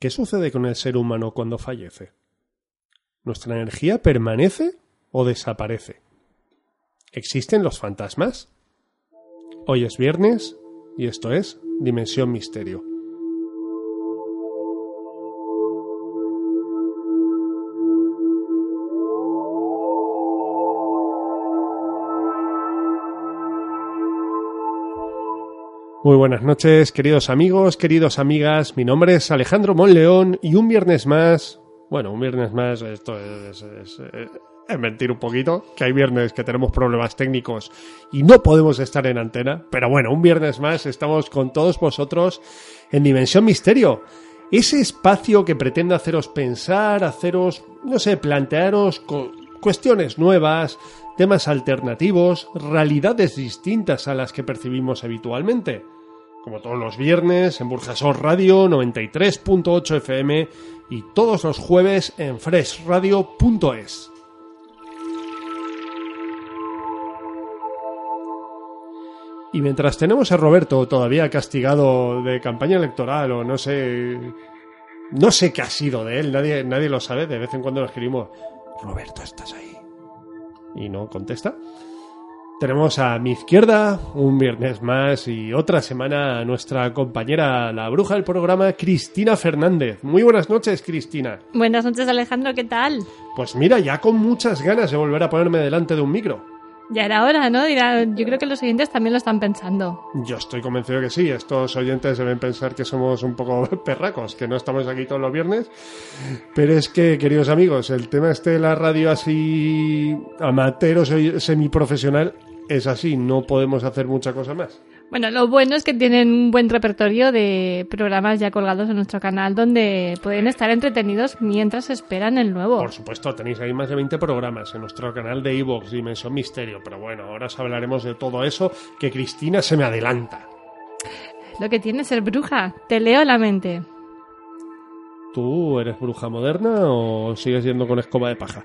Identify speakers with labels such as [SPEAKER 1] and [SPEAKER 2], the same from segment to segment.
[SPEAKER 1] ¿Qué sucede con el ser humano cuando fallece? ¿Nuestra energía permanece o desaparece? ¿Existen los fantasmas? Hoy es viernes y esto es Dimensión Misterio. Muy buenas noches, queridos amigos, queridos amigas. Mi nombre es Alejandro Monleón y un viernes más, bueno, un viernes más, esto es, es, es, mentir un poquito, que hay viernes que tenemos problemas técnicos y no podemos estar en antena, pero bueno, un viernes más estamos con todos vosotros en Dimensión Misterio. Ese espacio que pretende haceros pensar, haceros, no sé, plantearos cuestiones nuevas, temas alternativos, realidades distintas a las que percibimos habitualmente. Como todos los viernes en Burjasor Radio 93.8 FM y todos los jueves en freshradio.es. Y mientras tenemos a Roberto todavía castigado de campaña electoral o no sé, no sé qué ha sido de él, nadie, nadie lo sabe, de vez en cuando le escribimos, Roberto, ¿estás ahí? y no contesta. Tenemos a mi izquierda un viernes más y otra semana a nuestra compañera, la bruja del programa, Cristina Fernández. Muy buenas noches, Cristina.
[SPEAKER 2] Buenas noches, Alejandro, ¿qué tal?
[SPEAKER 1] Pues mira, ya con muchas ganas de volver a ponerme delante de un micro.
[SPEAKER 2] Ya era hora, ¿no? Yo creo que los oyentes también lo están pensando.
[SPEAKER 1] Yo estoy convencido que sí. Estos oyentes deben pensar que somos un poco perracos, que no estamos aquí todos los viernes. Pero es que, queridos amigos, el tema este de la radio así amateur o semiprofesional es así. No podemos hacer mucha cosa más.
[SPEAKER 2] Bueno, lo bueno es que tienen un buen repertorio de programas ya colgados en nuestro canal donde pueden estar entretenidos mientras esperan el nuevo.
[SPEAKER 1] Por supuesto, tenéis ahí más de 20 programas en nuestro canal de Evox, Dimensión Misterio. Pero bueno, ahora os hablaremos de todo eso que Cristina se me adelanta.
[SPEAKER 2] Lo que tiene ser bruja, te leo la mente.
[SPEAKER 1] ¿Tú eres bruja moderna o sigues yendo con escoba de paja?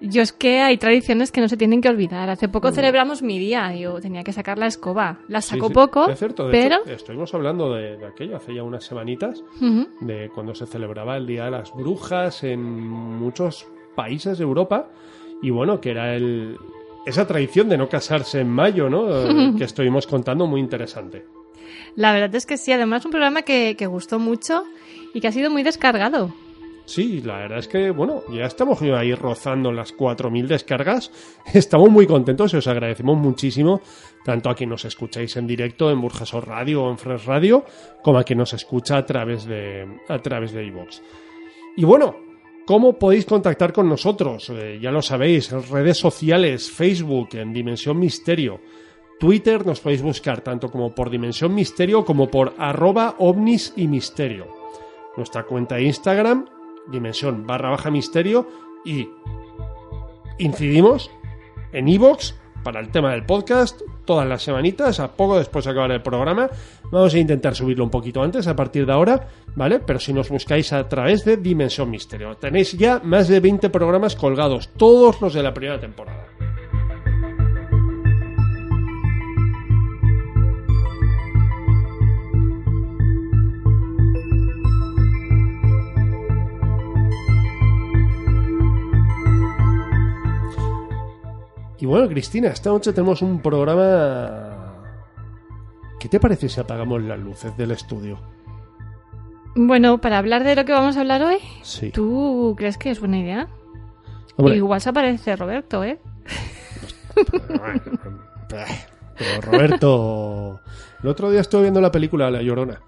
[SPEAKER 2] Yo es que hay tradiciones que no se tienen que olvidar. Hace poco celebramos mi día, yo tenía que sacar la escoba. La saco poco,
[SPEAKER 1] es cierto, de
[SPEAKER 2] pero...
[SPEAKER 1] Hecho, estuvimos hablando de, de, aquello hace ya unas semanitas, de cuando se celebraba el Día de las Brujas en muchos países de Europa, y bueno, que era el, esa tradición de no casarse en mayo, ¿no? que estuvimos contando, muy interesante.
[SPEAKER 2] La verdad es que sí, además un programa que, que gustó mucho y que ha sido muy descargado.
[SPEAKER 1] Sí, la verdad es que, bueno, ya estamos ahí rozando las 4.000 descargas. Estamos muy contentos y os agradecemos muchísimo, tanto a quien nos escucháis en directo en Burjasor Radio o en Fresh Radio, como a quien nos escucha a través de a. Y bueno, ¿cómo podéis contactar con nosotros? Eh, ya lo sabéis, en redes sociales, Facebook, en Dimensión Misterio. Twitter nos podéis buscar tanto como por Dimensión Misterio como por arroba ovnis y misterio. Nuestra cuenta de Instagram, dimensión barra baja misterio y incidimos en iVoox para el tema del podcast todas las semanitas, a poco después de acabar el programa. Vamos a intentar subirlo un poquito antes, a partir de ahora, ¿vale? Pero si nos buscáis a través de Dimensión Misterio, tenéis ya más de 20 programas colgados, todos los de la primera temporada. Y bueno, Cristina, esta noche tenemos un programa... ¿Qué te parece si apagamos las luces del estudio?
[SPEAKER 2] Bueno, para hablar de lo que vamos a hablar hoy,
[SPEAKER 1] Sí.
[SPEAKER 2] ¿tú crees que es buena idea?
[SPEAKER 1] Hombre,
[SPEAKER 2] Igual se aparece Roberto, ¿eh?
[SPEAKER 1] Pero Roberto, el otro día estuve viendo la película La Llorona.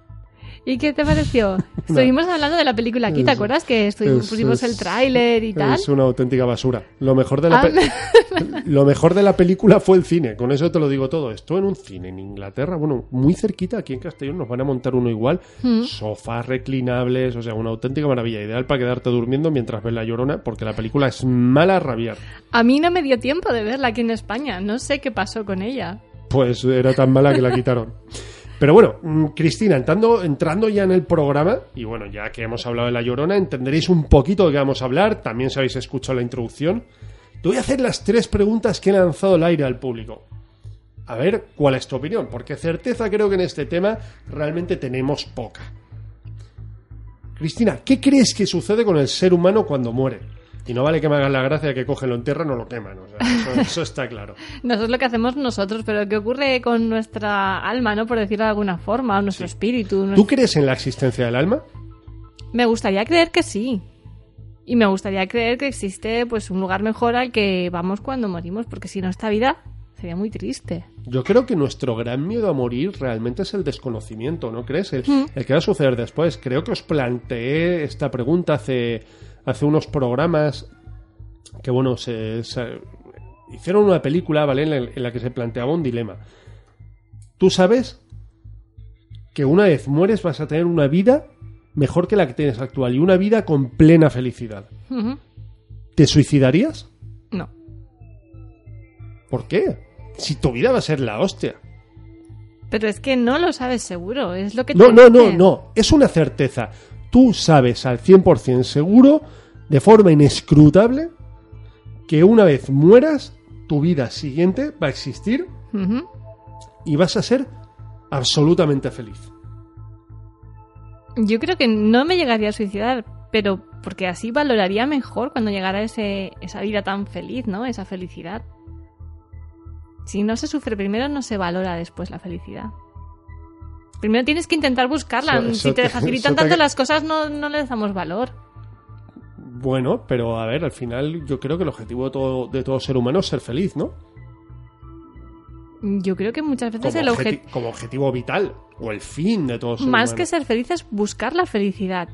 [SPEAKER 2] ¿Y qué te pareció? Estuvimos hablando de la película aquí, ¿te
[SPEAKER 1] Es-
[SPEAKER 2] acuerdas? Que estuvimos,
[SPEAKER 1] es-
[SPEAKER 2] pusimos
[SPEAKER 1] es-
[SPEAKER 2] el tráiler y tal.
[SPEAKER 1] Es una auténtica basura. Lo mejor de la
[SPEAKER 2] Ah,
[SPEAKER 1] lo mejor de la película fue el cine. Con eso te lo digo todo. Estuve en un cine en Inglaterra, bueno, muy cerquita aquí en Castellón nos van a montar uno igual.
[SPEAKER 2] Mm.
[SPEAKER 1] Sofás reclinables, o sea, una auténtica maravilla, ideal para quedarte durmiendo mientras ves la Llorona, porque la película es mala a rabiar.
[SPEAKER 2] A mí no me dio tiempo de verla aquí en España. No sé qué pasó con ella.
[SPEAKER 1] Pues era tan mala que la quitaron. Pero bueno, mm, Cristina, entrando, ya en el programa, y bueno, ya que hemos hablado de La Llorona, entenderéis un poquito de qué vamos a hablar, también si habéis escuchado la introducción. Te voy a hacer las tres preguntas que he lanzado al aire al público. A ver cuál es tu opinión, porque certeza creo que en este tema realmente tenemos poca. Cristina, ¿qué crees que sucede con el ser humano cuando muere? Y no vale que me hagan la gracia de que cogen, lo entierran o lo queman, o sea, eso- eso está claro.
[SPEAKER 2] No eso es lo que hacemos nosotros, pero ¿qué ocurre con nuestra alma, no? Por decirlo de alguna forma, o nuestro espíritu.
[SPEAKER 1] ¿Tú crees en la existencia del alma?
[SPEAKER 2] Me gustaría creer que sí. Y me gustaría creer que existe pues un lugar mejor al que vamos cuando morimos, porque si no esta vida sería muy triste.
[SPEAKER 1] Yo creo que nuestro gran miedo a morir realmente es el desconocimiento, ¿no crees? El, el que va a suceder después. Creo que os planteé esta pregunta hace, hace unos programas que, bueno, se, se- hicieron una película, ¿vale? En la, en la que se planteaba un dilema. Tú sabes que una vez mueres vas a tener una vida mejor que la que tienes actual y una vida con plena felicidad. ¿Te suicidarías?
[SPEAKER 2] No.
[SPEAKER 1] ¿Por qué? Si tu vida va a ser la hostia.
[SPEAKER 2] Pero es que no lo sabes seguro, es lo que te
[SPEAKER 1] No, no, no, no. Es una certeza. Tú sabes al 100% seguro, de forma inescrutable, que una vez mueras, tu vida siguiente va a existir y vas a ser absolutamente feliz.
[SPEAKER 2] Yo creo que no me llegaría a suicidar, pero porque así valoraría mejor cuando llegara ese, esa vida tan feliz, ¿no? Esa felicidad. Si no se sufre primero, no se valora después la felicidad. Primero tienes que intentar buscarla.
[SPEAKER 1] Eso- eso
[SPEAKER 2] si te,
[SPEAKER 1] te-
[SPEAKER 2] facilitan
[SPEAKER 1] te-
[SPEAKER 2] tanto las cosas, no, no les damos valor.
[SPEAKER 1] Bueno, pero a ver, al final yo creo que el objetivo de todo, de todo ser humano es ser feliz, ¿no?
[SPEAKER 2] Yo creo que muchas veces
[SPEAKER 1] Como,
[SPEAKER 2] el
[SPEAKER 1] objeti-
[SPEAKER 2] objetivo...
[SPEAKER 1] como objetivo vital, o el fin de todo ser
[SPEAKER 2] Más
[SPEAKER 1] humano.
[SPEAKER 2] que ser feliz es buscar la felicidad.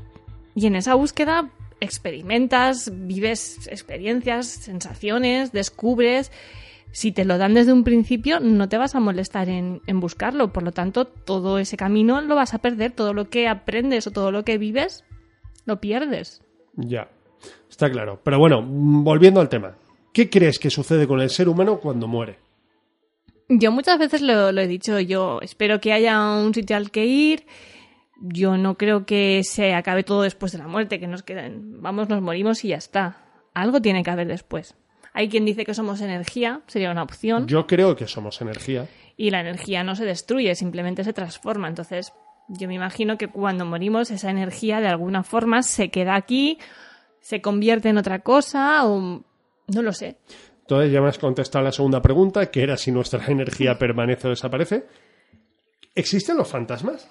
[SPEAKER 2] Y en esa búsqueda experimentas, vives experiencias, sensaciones, descubres. Si te lo dan desde un principio, no te vas a molestar en, en buscarlo. Por lo tanto, todo ese camino lo vas a perder. Todo lo que aprendes o todo lo que vives, lo pierdes.
[SPEAKER 1] Ya, está claro. Pero bueno, mm, volviendo al tema. ¿Qué crees que sucede con el ser humano cuando muere?
[SPEAKER 2] Yo muchas veces lo, lo he dicho, yo espero que haya un sitio al que ir. Yo no creo que se acabe todo después de la muerte, que nos queden, vamos, nos morimos y ya está. Algo tiene que haber después. Hay quien dice que somos energía, sería una opción,
[SPEAKER 1] Yo creo que somos energía.
[SPEAKER 2] y la energía no se destruye, simplemente se transforma. Entonces, yo me imagino que cuando morimos esa energía de alguna forma se queda aquí, se convierte en otra cosa o no lo sé.
[SPEAKER 1] Entonces ya me has contestado la segunda pregunta, que era si nuestra energía permanece o desaparece. ¿Existen los fantasmas?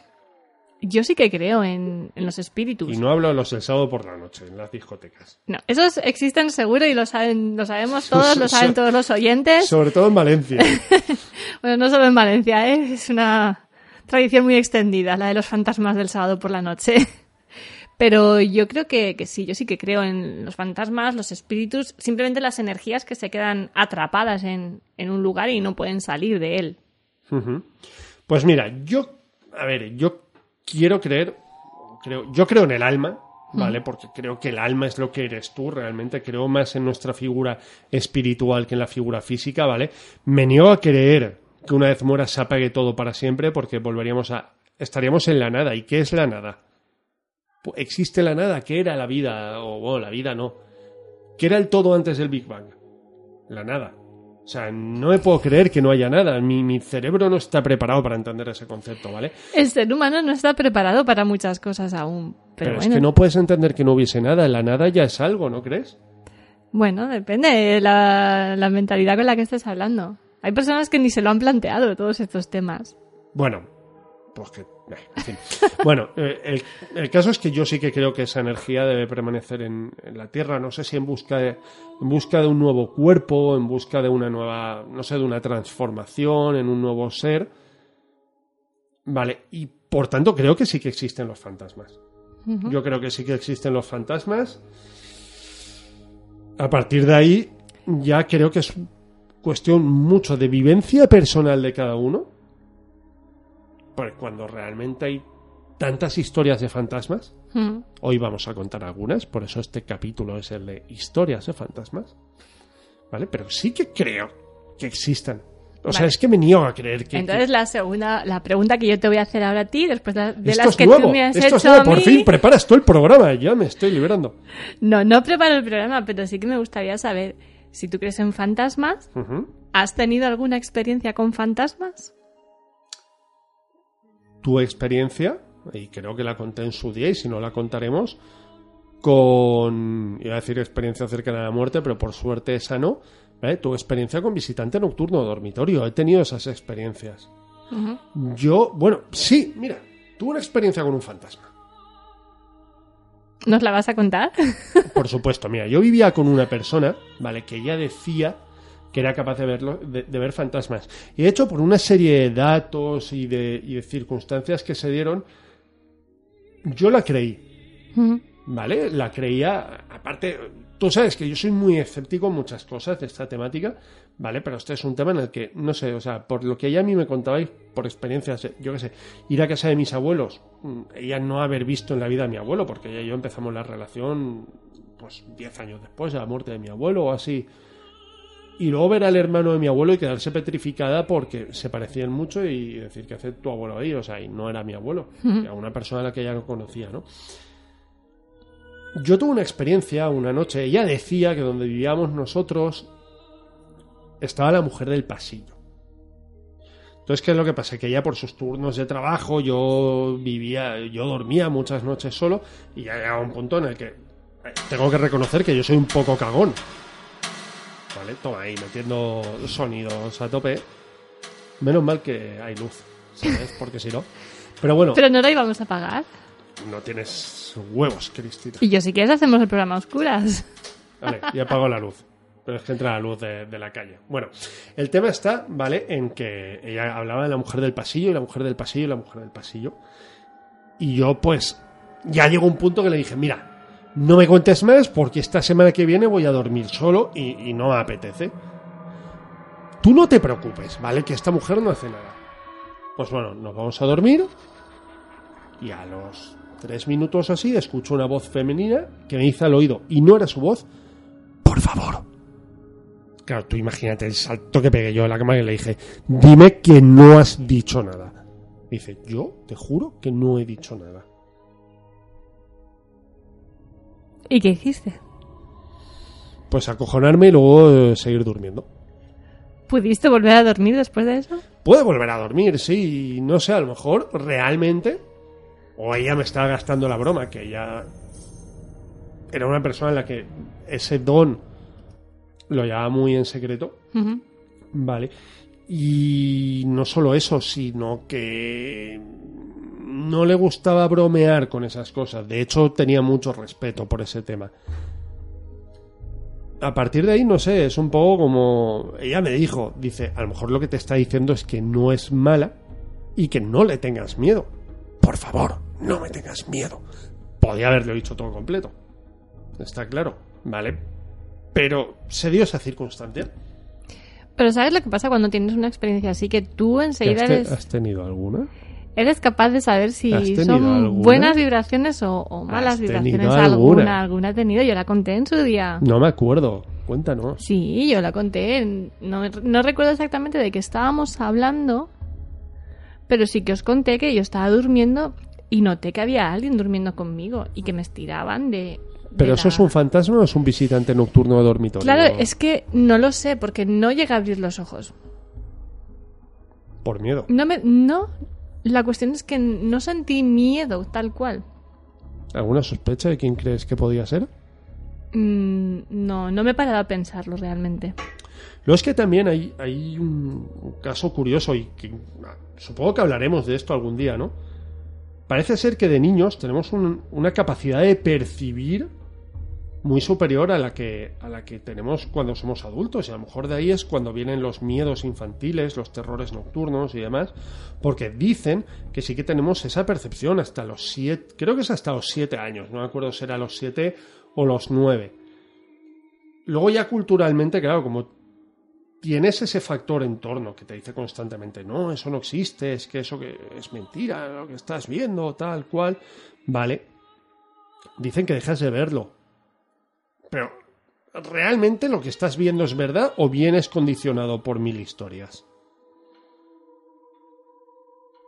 [SPEAKER 2] Yo sí que creo en, en los espíritus.
[SPEAKER 1] Y no hablo de los del sábado por la noche, en las discotecas.
[SPEAKER 2] No, esos existen seguro y lo saben, lo sabemos todos, lo saben todos los oyentes.
[SPEAKER 1] Sobre todo en Valencia.
[SPEAKER 2] Bueno, no solo en Valencia, ¿eh? es una tradición muy extendida, la de los fantasmas del sábado por la noche. Pero yo creo que, que sí, yo sí que creo en los fantasmas, los espíritus, simplemente las energías que se quedan atrapadas en, en un lugar y no pueden salir de él.
[SPEAKER 1] Pues mira, yo, a ver, yo quiero creer, creo, yo creo en el alma, ¿vale? Porque creo que el alma es lo que eres tú, realmente creo más en nuestra figura espiritual que en la figura física, ¿vale? Me niego a creer que una vez muera se apague todo para siempre porque volveríamos a, estaríamos en la nada. ¿Y qué es la nada? Pu- ¿Existe la nada? ¿Qué era la vida? O bueno, la vida no. ¿Qué era el todo antes del Big Bang? La nada. O sea, no me puedo creer que no haya nada. Mi, mi cerebro no está preparado para entender ese concepto, ¿vale?
[SPEAKER 2] El ser humano no está preparado para muchas cosas aún. Pero,
[SPEAKER 1] Pero,
[SPEAKER 2] bueno,
[SPEAKER 1] es que no puedes entender que no hubiese nada. La nada ya es algo, ¿no crees?
[SPEAKER 2] bueno, depende de la, la mentalidad con la que estés hablando. Hay personas que ni se lo han planteado todos estos temas.
[SPEAKER 1] Bueno, pues que en fin. Bueno, eh, el, el caso es que yo sí que creo que esa energía debe permanecer en, en la Tierra. No sé si en busca, de, en busca de un nuevo cuerpo, en busca de una nueva, no sé, de una transformación, en un nuevo ser. Vale, y por tanto creo que sí que existen los fantasmas. Yo creo que sí que existen los fantasmas. A partir de ahí, ya creo que es cuestión mucho de vivencia personal de cada uno. Porque cuando realmente hay tantas historias de fantasmas,
[SPEAKER 2] Mm.
[SPEAKER 1] hoy vamos a contar algunas, por eso este capítulo es el de historias de fantasmas. ¿Vale? Pero sí que creo que existan. O sea, es que me niego a creer que.
[SPEAKER 2] Entonces la segunda, la pregunta que yo te voy a hacer ahora a ti, después de,
[SPEAKER 1] esto
[SPEAKER 2] las
[SPEAKER 1] es
[SPEAKER 2] que
[SPEAKER 1] nuevo,
[SPEAKER 2] tú me has
[SPEAKER 1] esto es
[SPEAKER 2] hecho
[SPEAKER 1] nuevo.
[SPEAKER 2] a
[SPEAKER 1] Por
[SPEAKER 2] mí,
[SPEAKER 1] fin preparas tú el programa, ya me estoy liberando.
[SPEAKER 2] no, no preparo el programa, pero sí que me gustaría saber si tú crees en fantasmas. ¿Has tenido alguna experiencia con fantasmas?
[SPEAKER 1] Tu experiencia, y creo que la conté en su día, y si no la contaremos, con, iba a decir experiencia cercana a la muerte, pero por suerte esa no, ¿vale? tu experiencia con visitante nocturno o dormitorio, he tenido esas experiencias. Yo, bueno, sí, mira, tuve una experiencia con un fantasma.
[SPEAKER 2] ¿Nos la vas a contar?
[SPEAKER 1] Por supuesto, mira, yo vivía con una persona, ¿vale? Que ella decía que era capaz de, verlo, de, de ver fantasmas. Y de hecho, por una serie de datos y de, y de circunstancias que se dieron, yo la creí. ¿Vale? La creía, aparte, tú sabes que yo soy muy escéptico en muchas cosas de esta temática, ¿vale? Pero este es un tema en el que, no sé, o sea, por lo que ella a mí me contabais, por experiencias, eh, yo qué sé, ir a casa de mis abuelos, mm, ella no haber visto en la vida a mi abuelo, porque ella y yo empezamos la relación, pues, 10 años después de la muerte de mi abuelo o así. Y luego ver al hermano de mi abuelo y quedarse petrificada porque se parecían mucho y decir que hace tu abuelo ahí, o sea, y no era mi abuelo, era una persona a la que ella no conocía, ¿no? Yo tuve una experiencia una noche, ella decía que donde vivíamos nosotros estaba la mujer del pasillo. Entonces, ¿qué es lo que pasa? Que ella por sus turnos de trabajo, yo vivía, yo dormía muchas noches solo y ya llegaba un punto en el que eh, tengo que reconocer que yo soy un poco cagón. ¿Vale? Toma ahí, metiendo sonidos a tope. Menos mal que hay luz, ¿sabes? Porque si no. Pero bueno,
[SPEAKER 2] Pero no la íbamos a pagar.
[SPEAKER 1] no tienes huevos, Cristina.
[SPEAKER 2] Y yo, si quieres, hacemos el programa a oscuras.
[SPEAKER 1] Vale, ya apago la luz. Pero es que entra la luz de, de la calle. Bueno, el tema está, ¿vale? En que ella hablaba de la mujer del pasillo y la mujer del pasillo y la mujer del pasillo. Y yo, pues, ya llegó un punto que le dije, mira, no me cuentes más porque esta semana que viene voy a dormir solo y, no me apetece. Tú no te preocupes, ¿vale? Que esta mujer no hace nada. Pues bueno, nos vamos a dormir y a los tres minutos así escucho una voz femenina que me dice al oído y no era su voz. Por favor. Claro, tú imagínate el salto que pegué yo en la cama y le dije, dime que no has dicho nada. Dice, yo te juro que no he dicho nada.
[SPEAKER 2] ¿Y qué hiciste?
[SPEAKER 1] Pues acojonarme y luego eh, seguir durmiendo.
[SPEAKER 2] ¿Pudiste volver a dormir después de eso?
[SPEAKER 1] Puede volver a dormir, sí, no sé, a lo mejor realmente, o ella me está gastando la broma, que ella era una persona en la que ese don lo llevaba muy en secreto. Vale. Y no solo eso, sino que no le gustaba bromear con esas cosas. De hecho, tenía mucho respeto por ese tema. A partir de ahí, no sé, es un poco como... Ella me dijo, dice, a lo mejor lo que te está diciendo es que no es mala y que no le tengas miedo. Por favor, no me tengas miedo. Podía haberlo dicho todo completo. Está claro, ¿vale? Pero se dio esa circunstancia.
[SPEAKER 2] Pero ¿sabes lo que pasa cuando tienes una experiencia así? Que tú
[SPEAKER 1] ¿Has,
[SPEAKER 2] enseguida
[SPEAKER 1] te-
[SPEAKER 2] eres,
[SPEAKER 1] has tenido alguna?
[SPEAKER 2] Eres capaz de saber si
[SPEAKER 1] ¿Has tenido
[SPEAKER 2] son
[SPEAKER 1] alguna?
[SPEAKER 2] buenas vibraciones o, o malas
[SPEAKER 1] ¿Has
[SPEAKER 2] vibraciones. Alguna,
[SPEAKER 1] alguna?
[SPEAKER 2] alguna he tenido. Yo la conté en su día.
[SPEAKER 1] No me acuerdo. Cuéntanos.
[SPEAKER 2] Sí, yo la conté. No, no recuerdo exactamente de qué estábamos hablando, pero sí que os conté que yo estaba durmiendo y noté que había alguien durmiendo conmigo y que me estiraban de... de
[SPEAKER 1] ¿Pero eso
[SPEAKER 2] la-
[SPEAKER 1] es un fantasma o es un visitante nocturno de dormitorio?
[SPEAKER 2] Claro, es que no lo sé porque no llegué a abrir los ojos.
[SPEAKER 1] Por miedo.
[SPEAKER 2] No me... No, la cuestión es que no sentí miedo tal cual.
[SPEAKER 1] ¿Alguna sospecha de quién crees que podía ser?
[SPEAKER 2] Mm, no, no me he parado a pensarlo realmente.
[SPEAKER 1] Lo es que también hay, hay un caso curioso y que ah, supongo que hablaremos de esto algún día, ¿no? parece ser que de niños tenemos un- una capacidad de percibir muy superior a la que a la que tenemos cuando somos adultos y a lo mejor de ahí es cuando vienen los miedos infantiles, los terrores nocturnos y demás, porque dicen que sí que tenemos esa percepción hasta los siete, creo que es hasta los siete años, no me acuerdo si era los siete o los nueve. Luego ya culturalmente, claro, como tienes ese factor en torno que te dice constantemente, no, eso no existe, es que eso es mentira, lo que estás viendo, tal cual, vale. Dicen que dejas de verlo. Pero, ¿realmente lo que estás viendo es verdad o vienes condicionado por mil historias?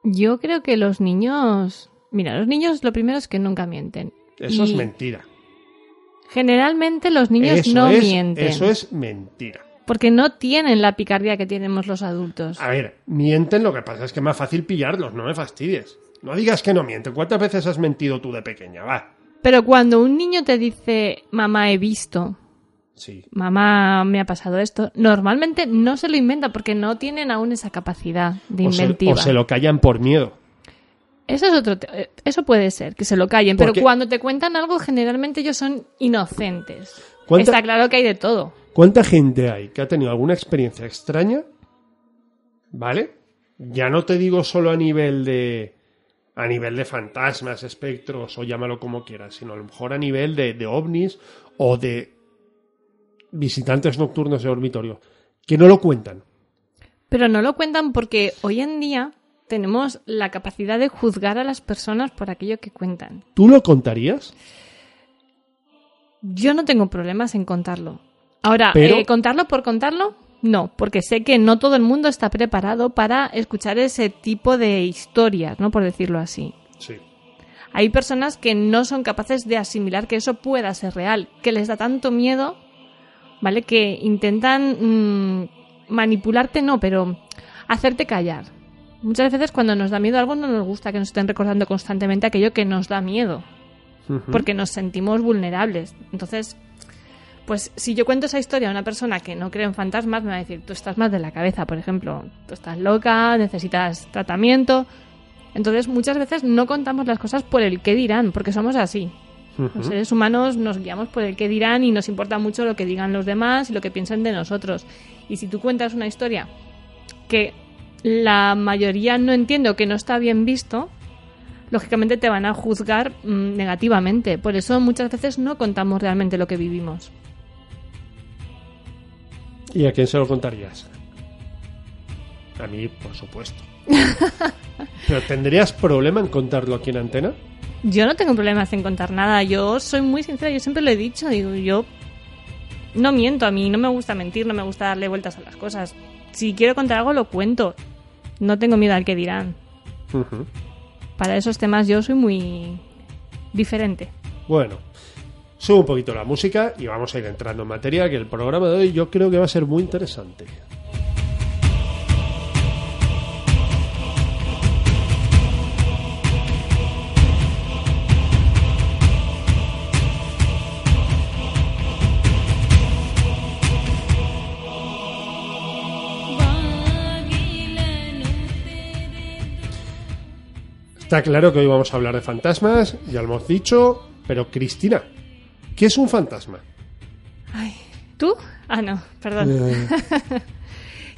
[SPEAKER 2] Yo creo que los niños... Mira, los niños lo primero es que nunca mienten.
[SPEAKER 1] Eso
[SPEAKER 2] Y
[SPEAKER 1] es mentira.
[SPEAKER 2] Generalmente los niños
[SPEAKER 1] eso
[SPEAKER 2] no
[SPEAKER 1] es,
[SPEAKER 2] mienten.
[SPEAKER 1] Eso es mentira.
[SPEAKER 2] Porque no tienen la picardía que tenemos los adultos.
[SPEAKER 1] A ver, mienten, lo que pasa es que es más fácil pillarlos, no me fastidies. No digas que no mienten. ¿Cuántas veces has mentido tú de pequeña? Va.
[SPEAKER 2] Pero cuando un niño te dice, mamá, he visto,
[SPEAKER 1] Sí.
[SPEAKER 2] mamá, me ha pasado esto, normalmente no se lo inventa porque no tienen aún esa capacidad de
[SPEAKER 1] O se,
[SPEAKER 2] inventiva.
[SPEAKER 1] o se lo callan por miedo.
[SPEAKER 2] Eso es otro, eh, eso puede ser, que se lo callen, pero cuando te cuentan algo, generalmente ellos son inocentes.
[SPEAKER 1] ¿Cuánta-
[SPEAKER 2] Está claro que hay de todo.
[SPEAKER 1] ¿Cuánta gente hay que ha tenido alguna experiencia extraña? ¿Vale? Ya no te digo solo a nivel de. A nivel de fantasmas, espectros o llámalo como quieras, sino a lo mejor a nivel de, de ovnis o de visitantes nocturnos de dormitorio, que no lo cuentan.
[SPEAKER 2] Pero no lo cuentan porque hoy en día tenemos la capacidad de juzgar a las personas por aquello que cuentan.
[SPEAKER 1] ¿Tú lo contarías?
[SPEAKER 2] Yo no tengo problemas en contarlo. Ahora,
[SPEAKER 1] Pero-
[SPEAKER 2] eh, contarlo por contarlo, no, porque sé que no todo el mundo está preparado para escuchar ese tipo de historias, ¿no? Por decirlo así.
[SPEAKER 1] Sí.
[SPEAKER 2] Hay personas que no son capaces de asimilar que eso pueda ser real, que les da tanto miedo, ¿vale? Que intentan mm, manipularte, no, pero hacerte callar. Muchas veces cuando nos da miedo algo no nos gusta que nos estén recordando constantemente aquello que nos da miedo, porque nos sentimos vulnerables. Entonces, pues si yo cuento esa historia a una persona que no cree en fantasmas, me va a decir, tú estás más de la cabeza, por ejemplo, tú estás loca, necesitas tratamiento. Entonces, muchas veces no contamos las cosas por el qué dirán, porque somos así. Los seres humanos nos guiamos por el qué dirán y nos importa mucho lo que digan los demás y lo que piensen de nosotros. Y si tú cuentas una historia que la mayoría no entiende o que no está bien visto, lógicamente te van a juzgar mm, negativamente. Por eso muchas veces no contamos realmente lo que vivimos.
[SPEAKER 1] ¿Y a quién se lo contarías? A mí, por supuesto. ¿Pero tendrías problema en contarlo aquí en antena?
[SPEAKER 2] Yo no tengo problemas en contar nada. Yo soy muy sincera. Yo siempre lo he dicho. Digo, yo no miento. A mí no me gusta mentir. No me gusta darle vueltas a las cosas. Si quiero contar algo, lo cuento. No tengo miedo al que dirán. Para esos temas yo soy muy diferente.
[SPEAKER 1] Bueno, subo un poquito la música y vamos a ir entrando en materia, que el programa de hoy yo creo que va a ser muy interesante. Está claro que hoy vamos a hablar de fantasmas, ya lo hemos dicho, pero Cristina, ¿qué es un fantasma?
[SPEAKER 2] Ay, ¿tú? Ah, no, perdón.
[SPEAKER 1] Eh,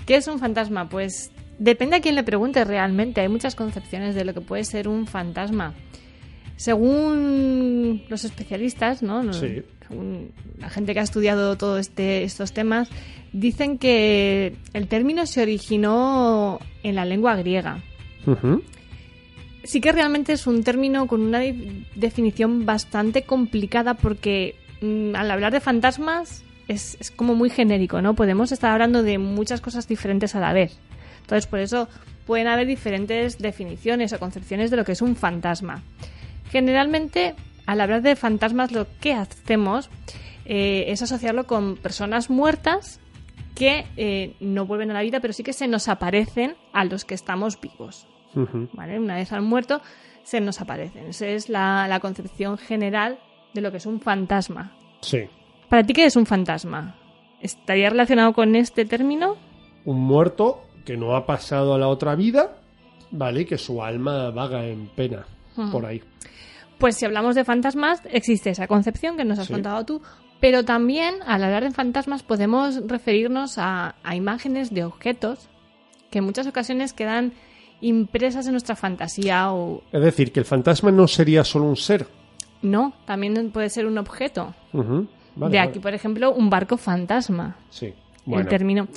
[SPEAKER 2] ¿Qué es un fantasma? Pues depende a quién le pregunte realmente. Hay muchas concepciones de lo que puede ser un fantasma. Según los especialistas, ¿no?
[SPEAKER 1] Sí.
[SPEAKER 2] según la gente que ha estudiado todos este, estos temas, dicen que el término se originó en la lengua griega. Sí que realmente es un término con una de- definición bastante complicada porque mm, al hablar de fantasmas es, es como muy genérico, ¿no? Podemos estar hablando de muchas cosas diferentes a la vez. Entonces, por eso pueden haber diferentes definiciones o concepciones de lo que es un fantasma. Generalmente, al hablar de fantasmas, lo que hacemos eh, es asociarlo con personas muertas que eh, no vuelven a la vida, pero sí que se nos aparecen a los que estamos vivos. ¿Vale? Una vez han muerto, se nos aparecen. Esa es la, la concepción general de lo que es un fantasma.
[SPEAKER 1] Sí,
[SPEAKER 2] ¿Para ti qué es un fantasma? ¿Estaría relacionado con este término?
[SPEAKER 1] un muerto que no ha pasado a la otra vida, ¿vale? Que su alma vaga en pena. por ahí.
[SPEAKER 2] Pues si hablamos de fantasmas, existe esa concepción que nos has
[SPEAKER 1] Sí.
[SPEAKER 2] contado tú, pero también al hablar de fantasmas podemos referirnos a, a imágenes de objetos que en muchas ocasiones quedan impresas en nuestra fantasía o
[SPEAKER 1] Es decir, que el fantasma no sería solo un ser.
[SPEAKER 2] no, también puede ser un objeto.
[SPEAKER 1] Vale,
[SPEAKER 2] de
[SPEAKER 1] vale.
[SPEAKER 2] aquí, por ejemplo, un barco fantasma.
[SPEAKER 1] Sí. Bueno,
[SPEAKER 2] El término.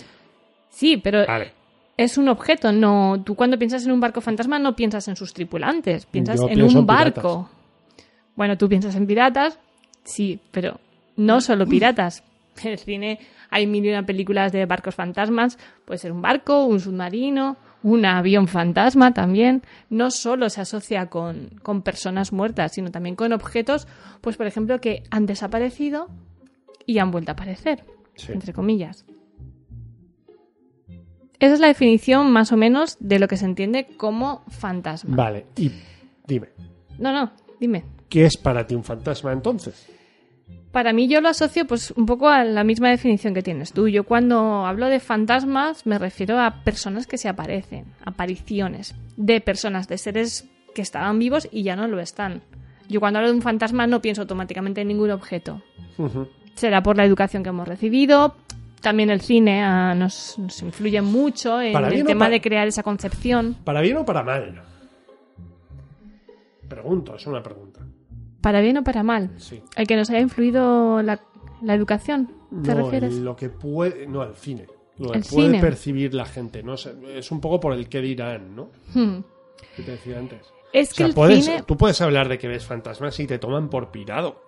[SPEAKER 2] Sí, pero
[SPEAKER 1] vale.
[SPEAKER 2] es un objeto, no. Tú cuando piensas en un barco fantasma no piensas en sus tripulantes, piensas
[SPEAKER 1] Yo
[SPEAKER 2] en un
[SPEAKER 1] piratas.
[SPEAKER 2] barco. Bueno, tú piensas en piratas, sí, pero no solo piratas. En el cine hay mil y una películas de barcos fantasmas, puede ser un barco, un submarino, un avión fantasma también. No solo se asocia con, con personas muertas, sino también con objetos, pues por ejemplo, que han desaparecido y han vuelto a aparecer
[SPEAKER 1] Sí.
[SPEAKER 2] entre comillas. Esa es la definición más o menos de lo que se entiende como fantasma.
[SPEAKER 1] Vale, y dime,
[SPEAKER 2] No, no, dime.
[SPEAKER 1] ¿qué es para ti un fantasma entonces?
[SPEAKER 2] Para mí yo lo asocio pues un poco a la misma definición que tienes tú. Yo cuando hablo de fantasmas me refiero a personas que se aparecen, apariciones de personas, de seres que estaban vivos y ya no lo están. Yo cuando hablo de un fantasma no pienso automáticamente en ningún objeto. Será por la educación que hemos recibido. También el cine ah, nos, nos influye mucho en
[SPEAKER 1] Para
[SPEAKER 2] el tema de crear esa concepción.
[SPEAKER 1] ¿Para bien o para mal? Pregunto, es una pregunta.
[SPEAKER 2] Para bien o para mal.
[SPEAKER 1] Sí.
[SPEAKER 2] El que nos haya influido la, la educación, ¿te
[SPEAKER 1] no,
[SPEAKER 2] refieres?
[SPEAKER 1] el- lo que puede, no, el cine. Lo que
[SPEAKER 2] El
[SPEAKER 1] puede
[SPEAKER 2] cine.
[SPEAKER 1] percibir la gente, ¿no? Es un poco por el que dirán, ¿no?
[SPEAKER 2] Hmm.
[SPEAKER 1] Que te decía antes.
[SPEAKER 2] Es
[SPEAKER 1] O
[SPEAKER 2] que el
[SPEAKER 1] puedes-
[SPEAKER 2] cine...
[SPEAKER 1] tú puedes hablar de que ves fantasmas y te toman por pirado.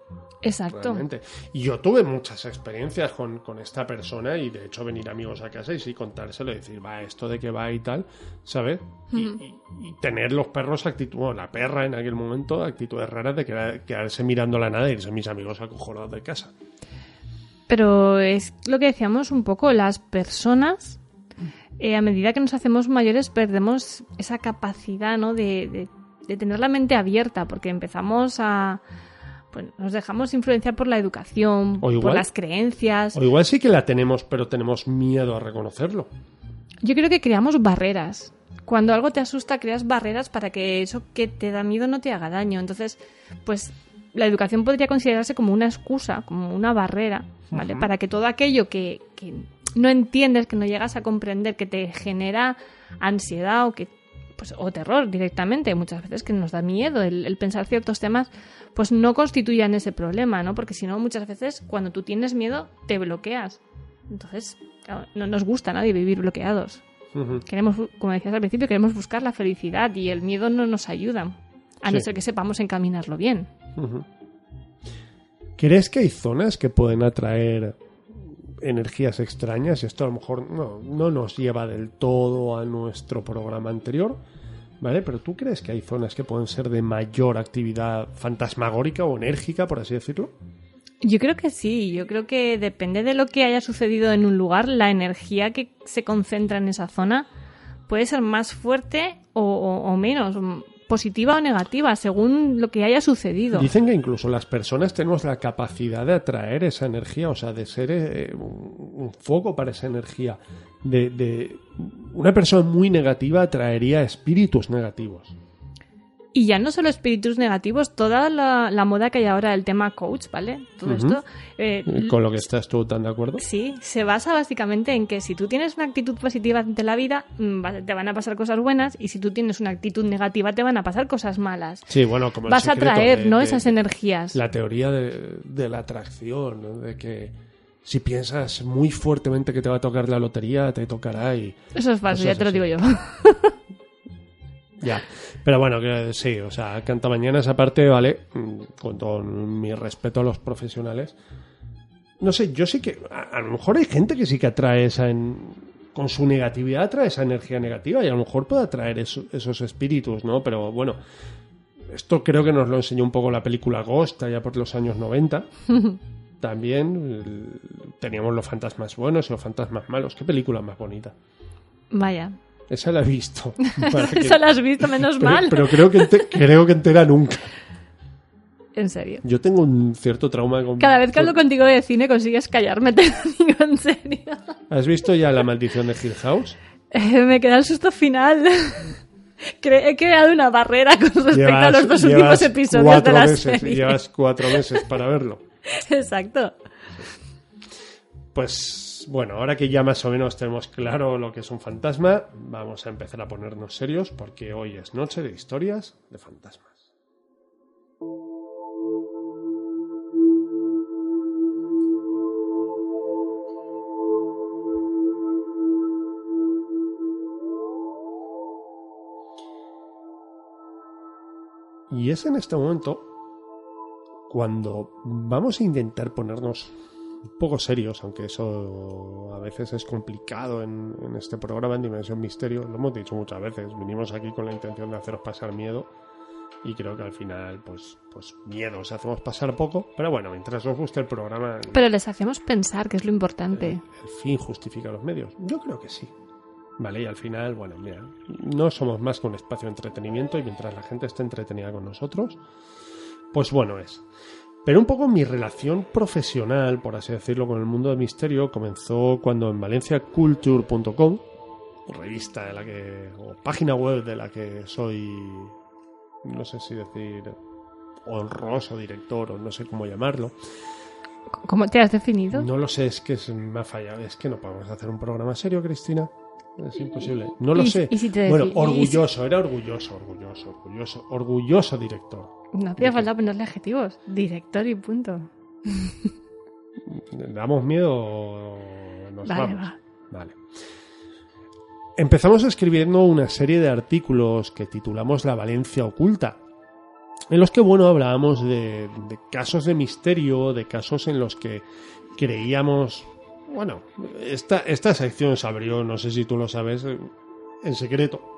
[SPEAKER 2] Exacto.
[SPEAKER 1] realmente. Y yo tuve muchas experiencias con, con esta persona y de hecho venir amigos a casa y sí contárselo y decir, va, esto de que va y tal, ¿sabes? Y, y- y tener los perros actitud, bueno, la perra en aquel momento, actitudes raras de quedar- quedarse mirando la nada y irse mis amigos acojonados de casa.
[SPEAKER 2] Pero es lo que decíamos un poco, las personas, eh, a medida que nos hacemos mayores, perdemos esa capacidad ¿no? de, de- de tener la mente abierta, porque empezamos a... Pues nos dejamos influenciar por la educación,
[SPEAKER 1] O igual-
[SPEAKER 2] por las creencias.
[SPEAKER 1] O igual sí que la tenemos, pero tenemos miedo a reconocerlo.
[SPEAKER 2] Yo creo que creamos barreras. Cuando algo te asusta, creas barreras para que eso que te da miedo no te haga daño. Entonces, pues la educación podría considerarse como una excusa, como una barrera, ¿vale? Para que todo aquello que, que no entiendes, que no llegas a comprender, que te genera ansiedad o que pues, o terror directamente, muchas veces que nos da miedo el, el pensar ciertos temas, pues no constituyan ese problema, ¿no? Porque si no, muchas veces cuando tú tienes miedo, te bloqueas. Entonces, claro, no nos gusta a nadie vivir bloqueados. Queremos, como decías al principio, queremos buscar la felicidad y el miedo no nos ayuda, a no ser que sepamos encaminarlo bien.
[SPEAKER 1] ¿Crees que hay zonas que pueden atraer energías extrañas? Y esto a lo mejor no, no nos lleva del todo a nuestro programa anterior, ¿vale? Pero ¿tú crees que hay zonas que pueden ser de mayor actividad fantasmagórica o enérgica, por así decirlo?
[SPEAKER 2] Yo creo que sí, yo creo que depende de lo que haya sucedido en un lugar, la energía que se concentra en esa zona puede ser más fuerte o, menos, positiva o negativa, según lo que haya sucedido.
[SPEAKER 1] Dicen que incluso las personas tenemos la capacidad de atraer esa energía, o sea, de ser eh, un, foco para esa energía. De, de- una persona muy negativa atraería espíritus negativos.
[SPEAKER 2] Y ya no solo espíritus negativos, toda la, la moda que hay ahora del tema coach, ¿vale? Todo esto. eh,
[SPEAKER 1] Con lo que estás tú tan de acuerdo.
[SPEAKER 2] Sí, se basa básicamente en que si tú tienes una actitud positiva ante la vida, mm, te van a pasar cosas buenas y si tú tienes una actitud negativa, te van a pasar cosas malas.
[SPEAKER 1] Sí, bueno, como
[SPEAKER 2] Vas a atraer, ¿no?
[SPEAKER 1] de-
[SPEAKER 2] Esas energías.
[SPEAKER 1] La teoría de, de la atracción, ¿no? de que si piensas muy fuertemente que te va a tocar la lotería, te tocará y
[SPEAKER 2] Eso es falso, ya te lo digo yo.
[SPEAKER 1] ya. Pero bueno, que sí, o sea, cantamañanas aparte, ¿vale? Mm, Con todo mi respeto a los profesionales. No sé, yo sí que. A, a lo mejor hay gente que sí que atrae esa. en- con su negatividad atrae esa energía negativa y a lo mejor puede atraer eso- esos espíritus, ¿no? Pero bueno, esto creo que nos lo enseñó un poco la película Ghost allá por los años 90. También teníamos los fantasmas buenos y los fantasmas malos. Qué película más bonita.
[SPEAKER 2] Vaya.
[SPEAKER 1] Esa la he visto. Que-
[SPEAKER 2] Eso lo has visto menos
[SPEAKER 1] pero,
[SPEAKER 2] mal.
[SPEAKER 1] pero creo que ente- creo que entera nunca.
[SPEAKER 2] En serio.
[SPEAKER 1] Yo tengo un cierto trauma con.
[SPEAKER 2] Cada vez que hablo contigo de cine consigues callarme, te lo digo en serio.
[SPEAKER 1] ¿Has visto ya la maldición de Hill House?
[SPEAKER 2] Eh, me queda el susto final. Cre- he creado una barrera con respecto a los dos últimos episodios de la
[SPEAKER 1] meses,
[SPEAKER 2] serie.
[SPEAKER 1] Llevas cuatro meses para verlo.
[SPEAKER 2] Exacto.
[SPEAKER 1] Pues bueno, ahora que ya más o menos tenemos claro lo que es un fantasma, vamos a empezar a ponernos serios porque hoy es noche de historias de fantasmas. Y es en este momento cuando vamos a intentar ponernos un poco serios, aunque eso a veces es complicado en, en este programa en Dimensión Misterio. Lo hemos dicho muchas veces. Vinimos aquí con la intención de haceros pasar miedo y creo que al final, pues, pues miedo os hacemos pasar poco. Pero bueno, mientras os guste el programa, el,
[SPEAKER 2] Pero les hacemos pensar, que es lo importante.
[SPEAKER 1] el fin justifica los medios. Yo creo que sí. Vale, y al final, bueno, mira, no somos más que un espacio de entretenimiento y mientras la gente esté entretenida con nosotros, pues bueno es. Pero un poco mi relación profesional, por así decirlo, con el mundo del misterio comenzó cuando en valenciaculture.com, revista de la que, o página web de la que soy, no sé si decir honroso director o no sé cómo llamarlo.
[SPEAKER 2] ¿Cómo te has definido?
[SPEAKER 1] No lo sé, es que me ha fallado. Es que no podemos hacer un programa serio, Cristina. Es imposible. No lo
[SPEAKER 2] ¿Y-
[SPEAKER 1] sé.
[SPEAKER 2] si
[SPEAKER 1] bueno, orgulloso, era orgulloso, orgulloso, orgulloso, orgulloso director.
[SPEAKER 2] No hacía falta ponerle adjetivos. Director y punto.
[SPEAKER 1] ¿Damos miedo o nos
[SPEAKER 2] Vale,
[SPEAKER 1] vamos?
[SPEAKER 2] va.
[SPEAKER 1] Vale. Empezamos escribiendo una serie de artículos que titulamos La Valencia Oculta, en los que, bueno, hablábamos de, de casos de misterio, de casos en los que creíamos... Bueno, esta, esta sección se abrió, no sé si tú lo sabes, en secreto.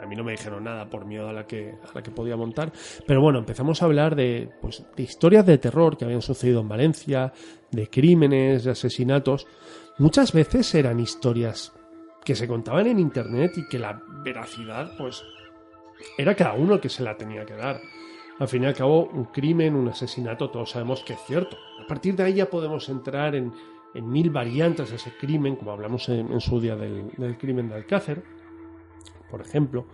[SPEAKER 1] A mí no me dijeron nada por miedo a la que, a la que podía montar. Pero bueno, empezamos a hablar de, pues, de historias de terror que habían sucedido en Valencia, de crímenes, de asesinatos. Muchas veces eran historias que se contaban en internet y que la veracidad, pues, era cada uno el que se la tenía que dar. Al fin y al cabo, un crimen, un asesinato, todos sabemos que es cierto. A partir de ahí ya podemos entrar en, en mil variantes de ese crimen, como hablamos en, su día del, del crimen de Alcácer, por ejemplo.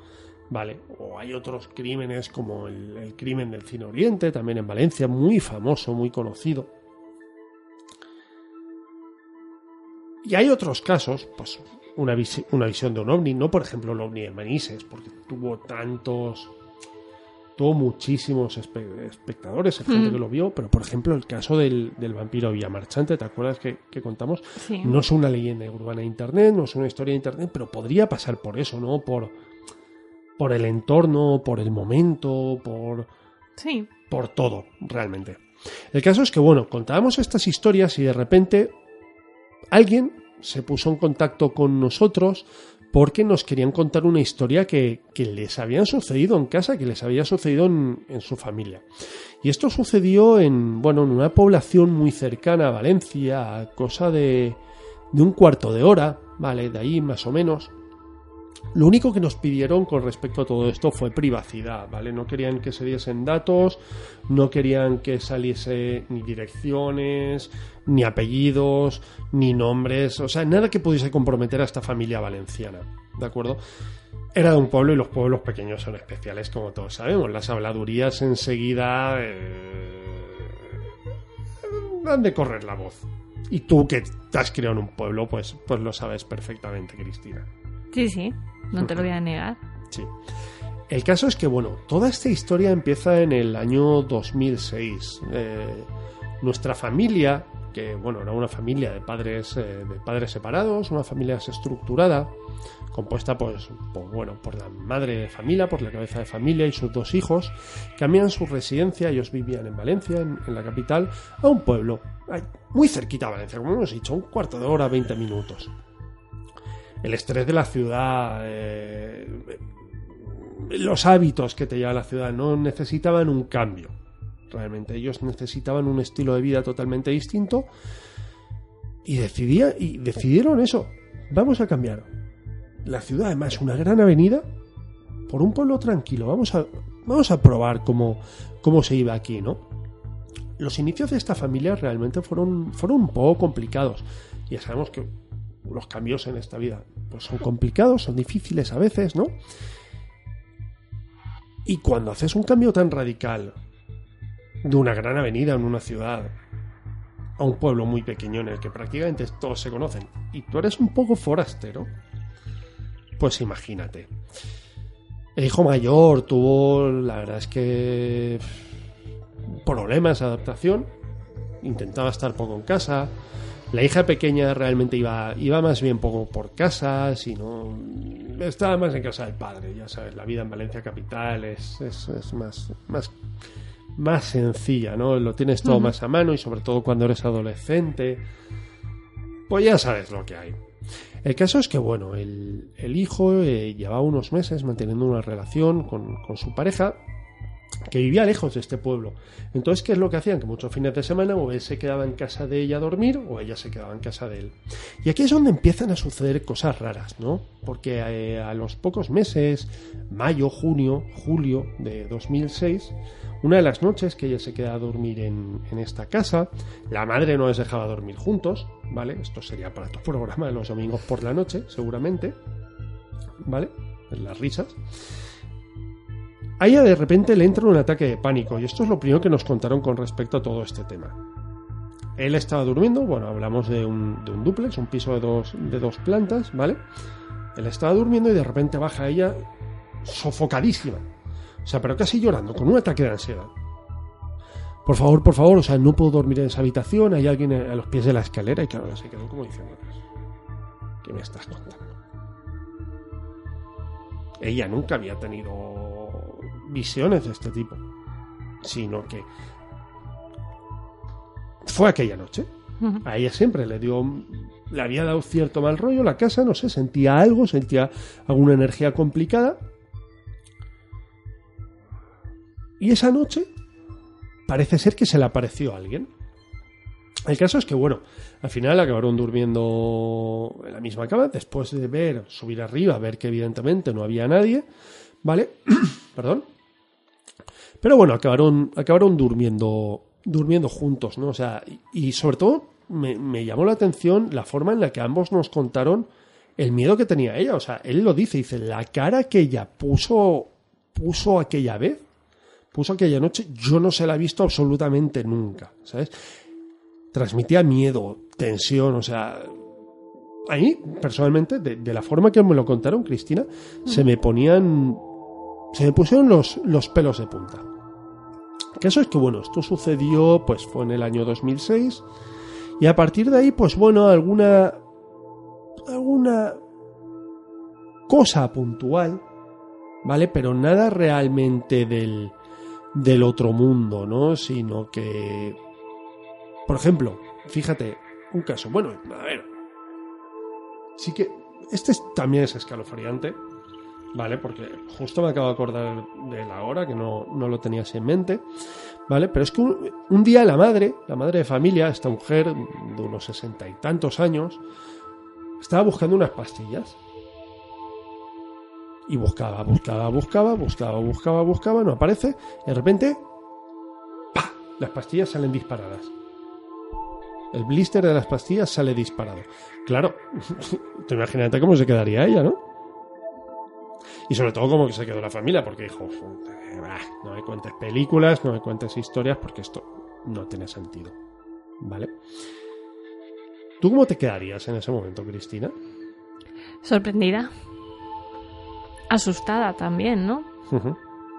[SPEAKER 1] Vale, o hay otros crímenes como el, crimen del Cine Oriente, también en Valencia, muy famoso, muy conocido. Y hay otros casos, pues una, una visión de un ovni, no por ejemplo el ovni de Manises, porque tuvo tantos, tuvo muchísimos espe- espectadores, gente
[SPEAKER 2] Mm.
[SPEAKER 1] que lo vio, pero por ejemplo el caso del, del vampiro Villamarchante, ¿te acuerdas que, que contamos?
[SPEAKER 2] Sí.
[SPEAKER 1] No es una leyenda urbana de internet, no es una historia de internet, pero podría pasar por eso, ¿no? Por, por el entorno, por el momento, por,
[SPEAKER 2] Sí.
[SPEAKER 1] por todo, realmente. El caso es que, bueno, contábamos estas historias y de repente alguien se puso en contacto con nosotros porque nos querían contar una historia que, que les habían sucedido en casa, que les había sucedido en, en su familia. Y esto sucedió en, bueno, en una población muy cercana a Valencia, a cosa de, de un cuarto de hora, ¿vale? De ahí más o menos. Lo único que nos pidieron con respecto a todo esto fue privacidad, ¿vale? No querían que se diesen datos, no querían que saliese ni direcciones, ni apellidos, ni nombres, o sea, nada que pudiese comprometer a esta familia valenciana, ¿de acuerdo? Era de un pueblo y los pueblos pequeños son especiales, como todos sabemos. Las habladurías enseguida eh, dan de correr la voz. Y tú que te has criado en un pueblo, pues, pues lo sabes perfectamente, Cristina.
[SPEAKER 2] Sí, sí. No te lo voy a negar.
[SPEAKER 1] Sí. El caso es que, bueno, toda esta historia empieza en el año 2006. Eh, nuestra familia, que, bueno, era una familia de padres, eh, de padres separados, una familia desestructurada, compuesta, pues, por, bueno, por la madre de familia, por la cabeza de familia y sus dos hijos, cambian su residencia, ellos vivían en Valencia, en, en la capital, a un pueblo, muy cerquita a Valencia, como hemos dicho, un cuarto de hora, 20 minutos el estrés de la ciudad, eh, los hábitos que te lleva la ciudad, no necesitaban un cambio. Realmente ellos necesitaban un estilo de vida totalmente distinto y, decidía, y decidieron eso. Vamos a cambiar la ciudad, además, una gran avenida por un pueblo tranquilo. Vamos a, vamos a probar cómo, cómo se iba aquí, ¿no? Los inicios de esta familia realmente fueron, fueron un poco complicados. Ya sabemos que los cambios en esta vida pues son complicados, son difíciles a veces, ¿no? Y cuando haces un cambio tan radical de una gran avenida en una ciudad a un pueblo muy pequeño en el que prácticamente todos se conocen y tú eres un poco forastero, pues imagínate. El hijo mayor tuvo, la verdad es que problemas de adaptación, intentaba estar poco en casa. La hija pequeña realmente iba, iba más bien poco por casa, sino estaba más en casa del padre. Ya sabes, la vida en Valencia capital es, es, es más, más, más sencilla, ¿no? Lo tienes todo más a mano y sobre todo cuando eres adolescente. Pues ya sabes lo que hay. El caso es que, bueno, el, el hijo eh, llevaba unos meses manteniendo una relación con, con su pareja que vivía lejos de este pueblo. Entonces, ¿qué es lo que hacían? Que muchos fines de semana o él se quedaba en casa de ella a dormir o ella se quedaba en casa de él. Y aquí es donde empiezan a suceder cosas raras, ¿no? Porque eh, a los pocos meses, mayo, junio, julio de 2006, una de las noches que ella se queda a dormir en, en esta casa, la madre no les dejaba dormir juntos, ¿vale? Esto sería para tu programa los domingos por la noche, seguramente, ¿vale? Las risas. A ella de repente le entra un ataque de pánico y esto es lo primero que nos contaron con respecto a todo este tema. Él estaba durmiendo, bueno, hablamos de un, de un duplex, un piso de dos, de dos plantas, ¿vale? Él estaba durmiendo y de repente baja ella sofocadísima. O sea, pero casi llorando, con un ataque de ansiedad. Por favor, por favor, o sea, no puedo dormir en esa habitación, hay alguien a los pies de la escalera y claro, se quedó como diciendo, ¿qué me estás contando? Ella nunca había tenido visiones de este tipo, sino que fue aquella noche. A ella siempre le dio, le había dado cierto mal rollo la casa, no sé, sentía algo, sentía alguna energía complicada. Y esa noche parece ser que se le apareció a alguien. El caso es que, bueno, al final acabaron durmiendo en la misma cama, después de ver, subir arriba, ver que evidentemente no había nadie, ¿vale? Perdón. Pero bueno, acabaron, acabaron durmiendo, durmiendo juntos, ¿no? O sea, y, y sobre todo me, me, llamó la atención la forma en la que ambos nos contaron el miedo que tenía ella. O sea, él lo dice, dice, la cara que ella puso, puso aquella vez, puso aquella noche, yo no se la he visto absolutamente nunca, ¿sabes? Transmitía miedo, tensión, o sea, a mí, personalmente, de, de, la forma que me lo contaron, Cristina, mm. se me ponían. Se me pusieron los, los pelos de punta. El caso es que, bueno, esto sucedió, pues fue en el año 2006. Y a partir de ahí, pues bueno, alguna. alguna. cosa puntual, ¿vale? Pero nada realmente del. del otro mundo, ¿no? Sino que. Por ejemplo, fíjate, un caso. Bueno, a ver, sí que este también es escalofriante, ¿vale? Porque justo me acabo de acordar de la hora, que no, no lo tenía así en mente, ¿vale? Pero es que un, un, día la madre, la madre de familia, esta mujer de unos sesenta y tantos años, estaba buscando unas pastillas. Y buscaba, buscaba, buscaba, buscaba, buscaba, buscaba, no aparece. Y de repente, ¡pa! Las pastillas salen disparadas. El blister de las pastillas sale disparado. Claro, te imagínate cómo se quedaría ella, ¿no? Y sobre todo cómo se quedó la familia, porque dijo, no me cuentes películas, no me cuentes historias, porque esto no tiene sentido. ¿Vale? ¿Tú cómo te quedarías en ese momento, Cristina?
[SPEAKER 2] Sorprendida. Asustada también, ¿no? Uh -huh.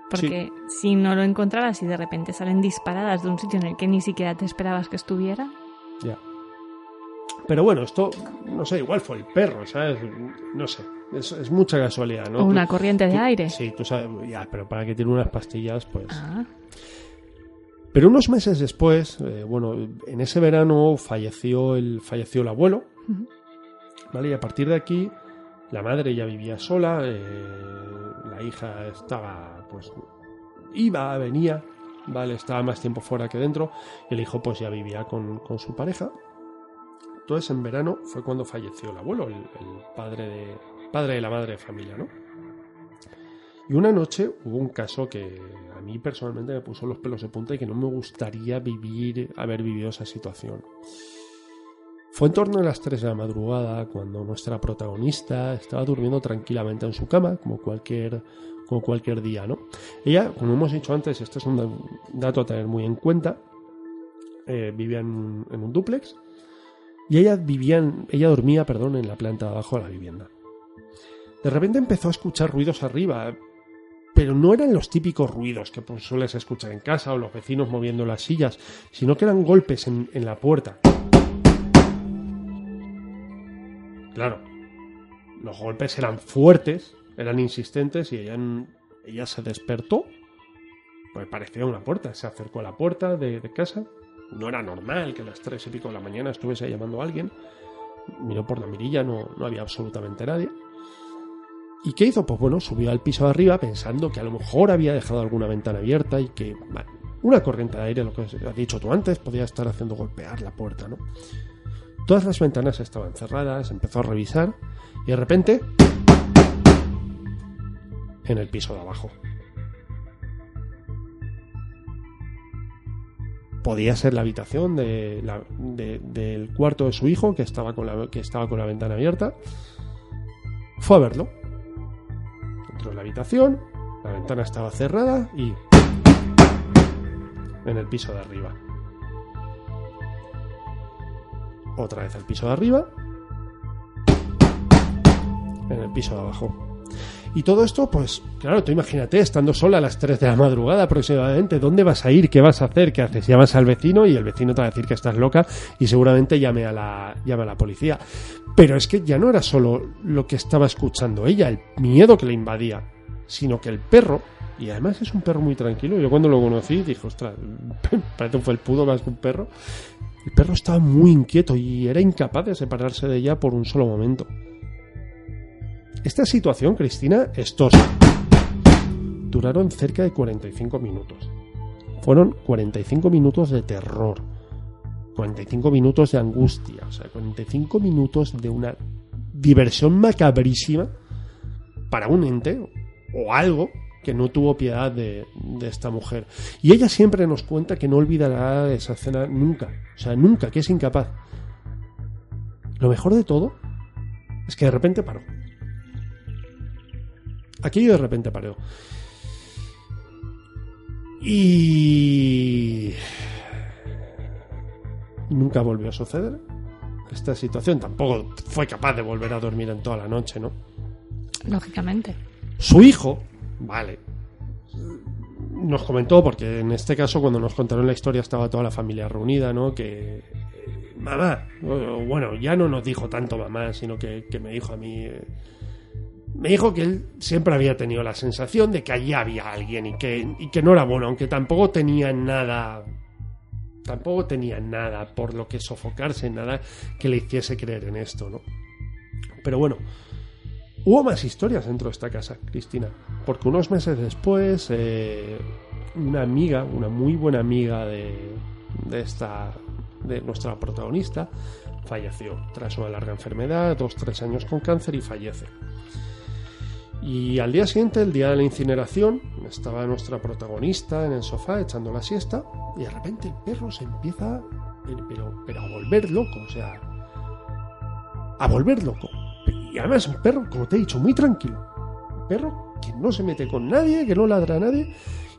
[SPEAKER 2] Porque sí. si no lo encontrabas y de repente salen disparadas de un sitio en el que ni siquiera te esperabas que estuviera.
[SPEAKER 1] Ya. Pero bueno, esto, no sé, igual fue el perro, ¿sabes? No sé, es, es mucha casualidad, ¿no?
[SPEAKER 2] O una
[SPEAKER 1] Tú-
[SPEAKER 2] corriente de
[SPEAKER 1] tú-
[SPEAKER 2] aire.
[SPEAKER 1] Sí, tú sabes, ya, pero para que tiene unas pastillas, pues...
[SPEAKER 2] Ah,
[SPEAKER 1] Pero unos meses después, eh, bueno, en ese verano falleció el, falleció el abuelo. ¿vale? Y a partir de aquí, la madre ya vivía sola, eh, la hija estaba, pues, iba, venía, ¿vale? Estaba más tiempo fuera que dentro, y el hijo, pues, ya vivía con, con su pareja. Entonces, en verano fue cuando falleció el abuelo, el, padre, de, padre de la madre de familia, ¿no? Y una noche hubo un caso que a mí personalmente me puso los pelos de punta y que no me gustaría vivir, haber vivido esa situación. Fue en torno a las 3 de la madrugada cuando nuestra protagonista estaba durmiendo tranquilamente en su cama, como cualquier, como cualquier día, ¿no? Ella, como hemos dicho antes, este es un dato a tener muy en cuenta, eh, vivía en, en, un dúplex y ella vivía, ella dormía, perdón, en la planta de abajo de la vivienda. De repente empezó a escuchar ruidos arriba, pero no eran los típicos ruidos que pues, sueles escuchar en casa o los vecinos moviendo las sillas, sino que eran golpes en, la puerta. Claro, los golpes eran fuertes, eran insistentes y ella, ella se despertó. Pues parecía una puerta, se acercó a la puerta de casa. No era normal que a las tres y pico de la mañana estuviese llamando a alguien. Miró por la mirilla, no, no había absolutamente nadie. ¿Y qué hizo? Pues bueno, subió al piso de arriba pensando que a lo mejor había dejado alguna ventana abierta y que una corriente de aire, lo que has dicho tú antes, podía estar haciendo golpear la puerta, ¿no? Todas las ventanas estaban cerradas, empezó a revisar y de repente en el piso de abajo. Podía ser la habitación de la, de, del cuarto de su hijo que estaba, con la, que estaba con la ventana abierta. Fue a verlo. Entró en la habitación, la ventana estaba cerrada y en el piso de arriba. Otra vez el piso de arriba. En el piso de abajo. Y todo esto, pues, claro, tú imagínate, estando sola a las 3 de la madrugada aproximadamente, ¿dónde vas a ir? ¿Qué vas a hacer? ¿Qué haces? Llamas al vecino y el vecino te va a decir que estás loca y seguramente llame a la, llame a la policía. Pero es que ya no era solo lo que estaba escuchando ella, el miedo que le invadía, sino que el perro, y además es un perro muy tranquilo, yo cuando lo conocí dije, ostras, parece un felpudo más que un perro, el perro estaba muy inquieto y era incapaz de separarse de ella por un solo momento. Esta situación, Cristina, estos duraron cerca de 45 minutos. Fueron 45 minutos de terror, 45 minutos de angustia, o sea, 45 minutos de una diversión macabrísima para un ente o algo que no tuvo piedad de, de, esta mujer. Y ella siempre nos cuenta que no olvidará esa escena nunca, o sea, nunca, que es incapaz. Lo mejor de todo es que de repente paró. Aquello de repente paró. Y... Nunca volvió a suceder. Esta situación tampoco fue capaz de volver a dormir en toda la noche, ¿no?
[SPEAKER 2] Lógicamente.
[SPEAKER 1] Su hijo, vale, nos comentó, porque en este caso cuando nos contaron la historia estaba toda la familia reunida, ¿no? Que mamá, bueno, ya no nos dijo tanto mamá, sino que, que me dijo a mí, eh, me dijo que él siempre había tenido la sensación de que allí había alguien y que, y que no era bueno, aunque tampoco tenía nada, tampoco tenía nada por lo que sofocarse, nada que le hiciese creer en esto, ¿no? Pero bueno, hubo más historias dentro de esta casa, Cristina, porque unos meses después, eh, una amiga, una muy buena amiga de, de esta, de nuestra protagonista, falleció tras una larga enfermedad, dos, tres años con cáncer y fallece. Y al día siguiente, el día de la incineración, estaba nuestra protagonista en el sofá echando la siesta y de repente el perro se empieza pero, pero a volver loco, o sea, a volver loco. Y además un perro, como te he dicho, muy tranquilo. Un perro que no se mete con nadie, que no ladra a nadie.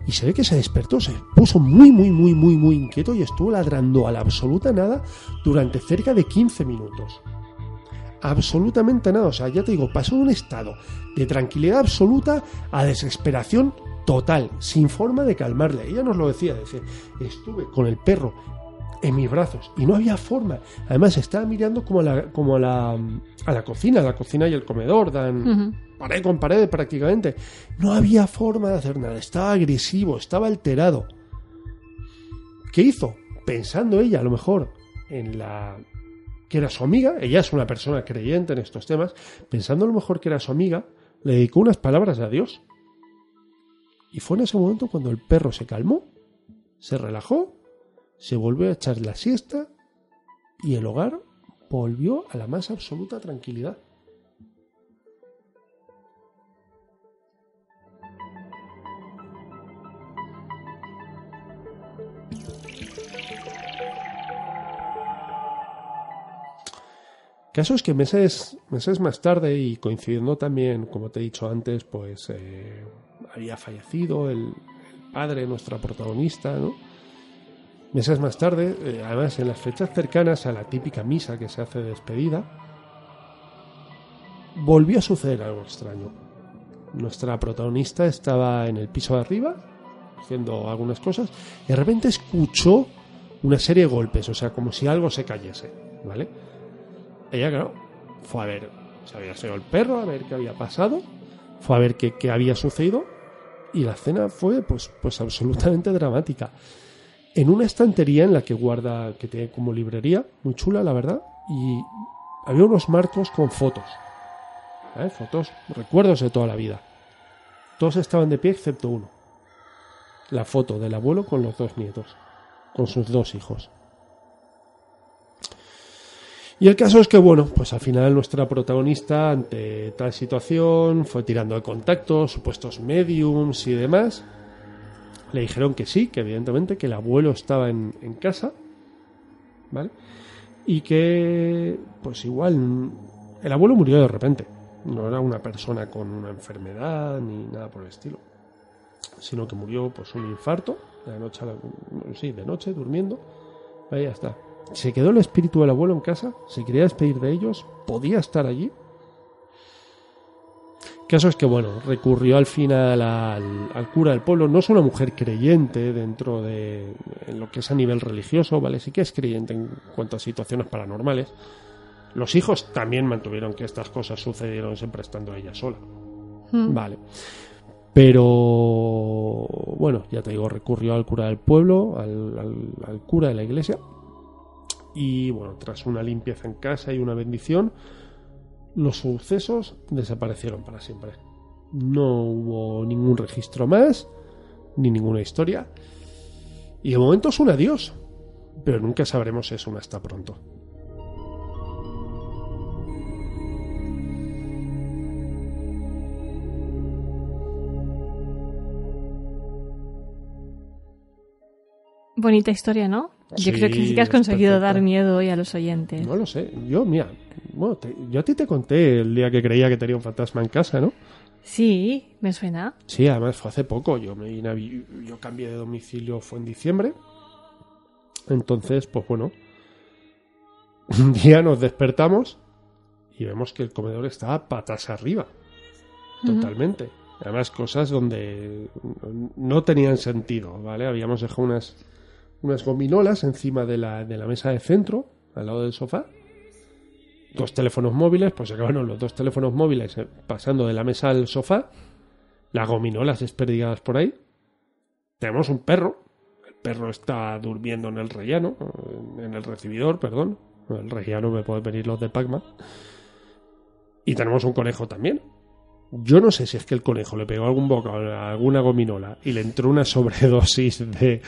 [SPEAKER 1] Y se ve que se despertó, se puso muy, muy, muy, muy, muy inquieto y estuvo ladrando a la absoluta nada durante cerca de 15 minutos absolutamente nada. O sea, ya te digo, pasó de un estado de tranquilidad absoluta a desesperación total, sin forma de calmarle. Ella nos lo decía, decía, estuve con el perro en mis brazos y no había forma. Además, estaba mirando como a la, como a la, a la cocina, la cocina y el comedor dan uh -huh. pared con pared prácticamente. No había forma de hacer nada. Estaba agresivo, estaba alterado. ¿Qué hizo? Pensando ella, a lo mejor, en la que era su amiga, ella es una persona creyente en estos temas, pensando a lo mejor que era su amiga, le dedicó unas palabras a Dios. Y fue en ese momento cuando el perro se calmó, se relajó, se volvió a echar la siesta y el hogar volvió a la más absoluta tranquilidad. Caso es que meses, meses más tarde y coincidiendo también, como te he dicho antes, pues eh, había fallecido el, el padre nuestra protagonista, ¿no? Meses más tarde, eh, además en las fechas cercanas a la típica misa que se hace de despedida, volvió a suceder algo extraño. Nuestra protagonista estaba en el piso de arriba, haciendo algunas cosas, y de repente escuchó una serie de golpes, o sea, como si algo se cayese, ¿vale? Ella, claro, fue a ver, se había sido el perro, a ver qué había pasado, fue a ver qué, qué había sucedido, y la escena fue, pues, pues absolutamente dramática. En una estantería en la que guarda, que tiene como librería, muy chula, la verdad, y había unos marcos con fotos. ¿eh? Fotos, recuerdos de toda la vida. Todos estaban de pie excepto uno. La foto del abuelo con los dos nietos, con sus dos hijos. Y el caso es que, bueno, pues al final nuestra protagonista, ante tal situación, fue tirando de contactos, supuestos mediums y demás. Le dijeron que sí, que evidentemente que el abuelo estaba en, en casa, ¿vale? Y que, pues igual, el abuelo murió de repente. No era una persona con una enfermedad ni nada por el estilo, sino que murió, pues, un infarto, de noche a la, sí, de noche, durmiendo. Ahí ya está. Se quedó el espíritu del abuelo en casa, se quería despedir de ellos, podía estar allí. Caso es que, bueno, recurrió al final al, al cura del pueblo, no es una mujer creyente dentro de en lo que es a nivel religioso, ¿vale? Sí que es creyente en cuanto a situaciones paranormales. Los hijos también mantuvieron que estas cosas sucedieron siempre estando ella sola.
[SPEAKER 2] Mm.
[SPEAKER 1] Vale. Pero bueno, ya te digo, recurrió al cura del pueblo, al, al- al cura de la iglesia. Y bueno, tras una limpieza en casa y una bendición, los sucesos desaparecieron para siempre. No hubo ningún registro más, ni ninguna historia. Y de momento es un adiós. Pero nunca sabremos eso hasta pronto.
[SPEAKER 2] Bonita historia, ¿no? Yo
[SPEAKER 1] Sí,
[SPEAKER 2] creo que sí que has conseguido
[SPEAKER 1] perfecta.
[SPEAKER 2] dar miedo hoy a los oyentes.
[SPEAKER 1] No lo sé. Yo, mira, bueno, te- yo a ti te conté el día que creía que tenía un fantasma en casa, ¿no?
[SPEAKER 2] Sí, me suena.
[SPEAKER 1] Sí, además fue hace poco. Yo me vine yo cambié de domicilio fue en diciembre. Entonces, pues bueno, un día nos despertamos y vemos que el comedor estaba patas arriba, totalmente. Además, cosas donde no tenían sentido, ¿vale? Habíamos dejado unas, unas gominolas encima de la, de la mesa de centro, al lado del sofá. Dos teléfonos móviles, pues acabaron los dos teléfonos móviles eh, pasando de la mesa al sofá. Las gominolas desperdigadas por ahí. Tenemos un perro. El perro está durmiendo en el rellano, en el recibidor, perdón. El rellano me pueden venir los de Pacma. Y tenemos un conejo también. Yo no sé si es que el conejo le pegó algún bocado alguna gominola y le entró una sobredosis de,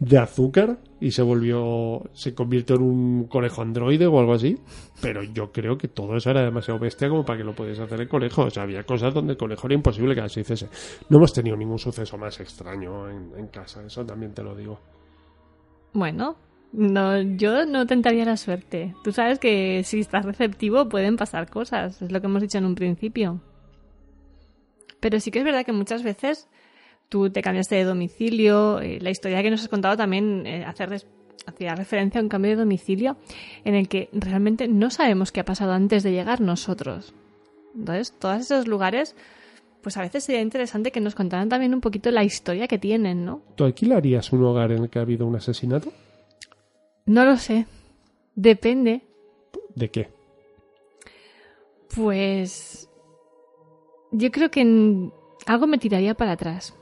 [SPEAKER 1] de azúcar y se volvió, se convirtió en un conejo androide o algo así. Pero yo creo que todo eso era demasiado bestia como para que lo pudiese hacer el conejo. O sea, había cosas donde el conejo era imposible que así hiciese. No hemos tenido ningún suceso más extraño en, en casa, eso también te lo digo.
[SPEAKER 2] Bueno, no, yo no tentaría la suerte. Tú sabes que si estás receptivo pueden pasar cosas, es lo que hemos dicho en un principio. Pero sí que es verdad que muchas veces tú te cambiaste de domicilio, eh, la historia que nos has contado también eh, hacía referencia a un cambio de domicilio en el que realmente no sabemos qué ha pasado antes de llegar nosotros. Entonces, todos esos lugares, pues a veces sería interesante que nos contaran también un poquito la historia que tienen, ¿no?
[SPEAKER 1] ¿Tú alquilarías un hogar en el que ha habido un asesinato?
[SPEAKER 2] No lo sé. Depende.
[SPEAKER 1] ¿De qué?
[SPEAKER 2] Pues yo creo que algo me tiraría para atrás.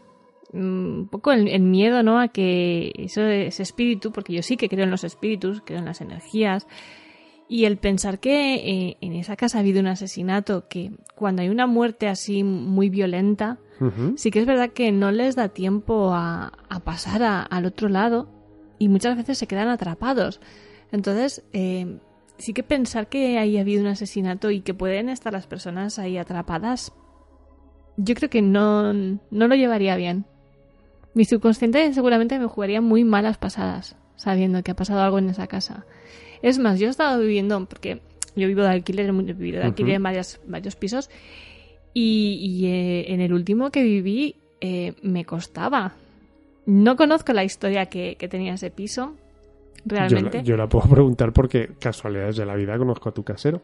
[SPEAKER 2] Mm, Un poco el, el miedo, ¿no? A que eso, ese espíritu, porque yo sí que creo en los espíritus, creo en las energías, y el pensar que eh, en esa casa ha habido un asesinato, que cuando hay una muerte así muy violenta, sí que es verdad que no les da tiempo a, a pasar a- al otro lado y muchas veces se quedan atrapados. Entonces, eh, sí que pensar que ahí ha habido un asesinato y que pueden estar las personas ahí atrapadas, yo creo que no, no lo llevaría bien. Mi subconsciente seguramente me jugaría muy malas pasadas, sabiendo que ha pasado algo en esa casa. Es más, yo he estado viviendo, porque yo vivo de alquiler, he vivido de alquiler en varias, varios pisos, y, y, eh, en el último que viví eh, me costaba. No conozco la historia que, que tenía ese piso,
[SPEAKER 1] Yo la,
[SPEAKER 2] realmente.
[SPEAKER 1] yo la puedo preguntar porque casualidades de la vida conozco a tu casero.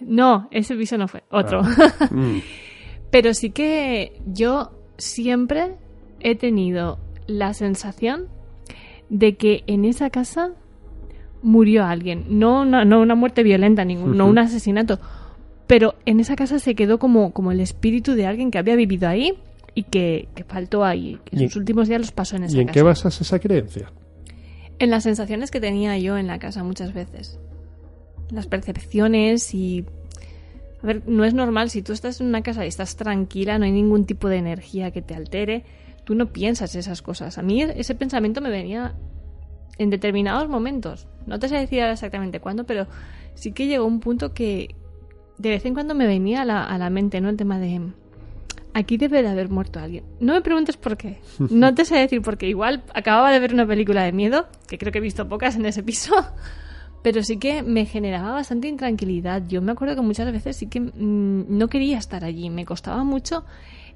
[SPEAKER 2] No, ese piso no fue, otro.
[SPEAKER 1] Ah. Mm.
[SPEAKER 2] Pero sí que yo siempre he tenido la sensación de que en esa casa murió alguien. No una, no una muerte violenta, ningún, no un asesinato. Pero en esa casa se quedó como, como el espíritu de alguien que había vivido ahí y que, que faltó ahí. Que
[SPEAKER 1] ¿Y-
[SPEAKER 2] sus últimos días los pasó en esa
[SPEAKER 1] ¿Y en
[SPEAKER 2] casa.
[SPEAKER 1] qué basas esa creencia?
[SPEAKER 2] En las sensaciones que tenía yo en la casa muchas veces. Las percepciones y... A ver, no es normal, si tú estás en una casa y estás tranquila, no hay ningún tipo de energía que te altere, tú no piensas esas cosas. A mí ese pensamiento me venía en determinados momentos. No te sé decir ahora exactamente cuándo, pero sí que llegó un punto que de vez en cuando me venía a la, a la mente, ¿no? El tema de... Aquí debe de haber muerto alguien. No me preguntes por qué. No te sé decir porque igual acababa de ver una película de miedo, que creo que he visto pocas en ese piso, pero sí que me generaba bastante intranquilidad. Yo me acuerdo que muchas veces sí que mm, no quería estar allí. Me costaba mucho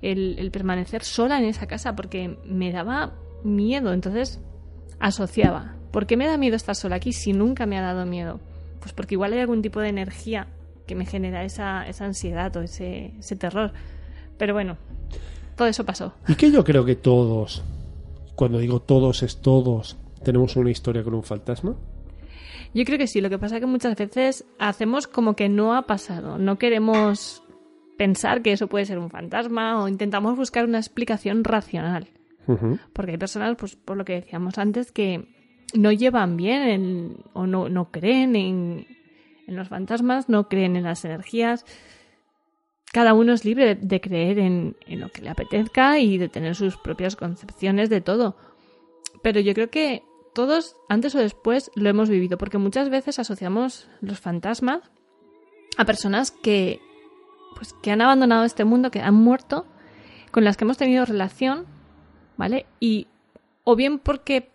[SPEAKER 2] el, permanecer sola en esa casa porque me daba miedo. Entonces asociaba. ¿Por qué me da miedo estar sola aquí si nunca me ha dado miedo? Pues porque igual hay algún tipo de energía que me genera esa, esa ansiedad o ese, ese terror. Pero bueno, todo eso pasó.
[SPEAKER 1] Y que yo creo que todos, cuando digo todos es todos, tenemos una historia con un fantasma.
[SPEAKER 2] Yo creo que sí, lo que pasa es que muchas veces hacemos como que no ha pasado, no queremos pensar que eso puede ser un fantasma o intentamos buscar una explicación racional, porque hay personas, pues por lo que decíamos antes, que no llevan bien en- o no, no creen en, en los fantasmas, no creen en las energías. Cada uno es libre de, de creer en, en lo que le apetezca y de tener sus propias concepciones de todo. Pero yo creo que todos, antes o después, lo hemos vivido, porque muchas veces asociamos los fantasmas a personas que, pues, que han abandonado este mundo, que han muerto, con las que hemos tenido relación, ¿vale? Y o bien porque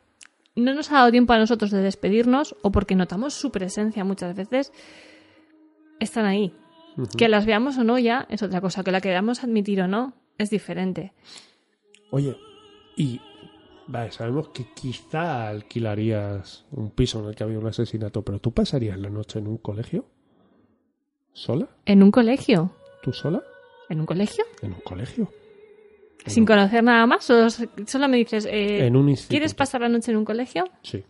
[SPEAKER 2] no nos ha dado tiempo a nosotros de despedirnos, o porque notamos su presencia muchas veces, están ahí. Que las veamos o no ya es otra cosa, que la queramos admitir o no es diferente.
[SPEAKER 1] Oye, y vale, sabemos que quizá alquilarías un piso en el que había un asesinato, pero ¿tú pasarías la noche en un colegio? ¿Sola?
[SPEAKER 2] ¿En un colegio?
[SPEAKER 1] ¿Tú sola?
[SPEAKER 2] ¿En un colegio?
[SPEAKER 1] En un colegio.
[SPEAKER 2] ¿Sin conocer nada más? ¿O solo me dices, eh,
[SPEAKER 1] En un.
[SPEAKER 2] ¿quieres pasar la noche en un colegio?
[SPEAKER 1] Sí,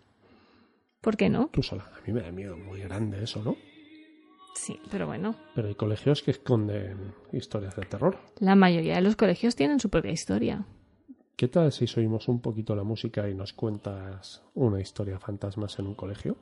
[SPEAKER 2] ¿Por qué no?
[SPEAKER 1] tú sola. A mí me da miedo muy grande eso, ¿no?
[SPEAKER 2] Sí, pero bueno,
[SPEAKER 1] Pero hay colegios que esconden historias de terror.
[SPEAKER 2] la mayoría de los colegios tienen su propia historia.
[SPEAKER 1] ¿Qué tal si oímos un poquito la música y nos cuentas una historia de fantasmas en un colegio?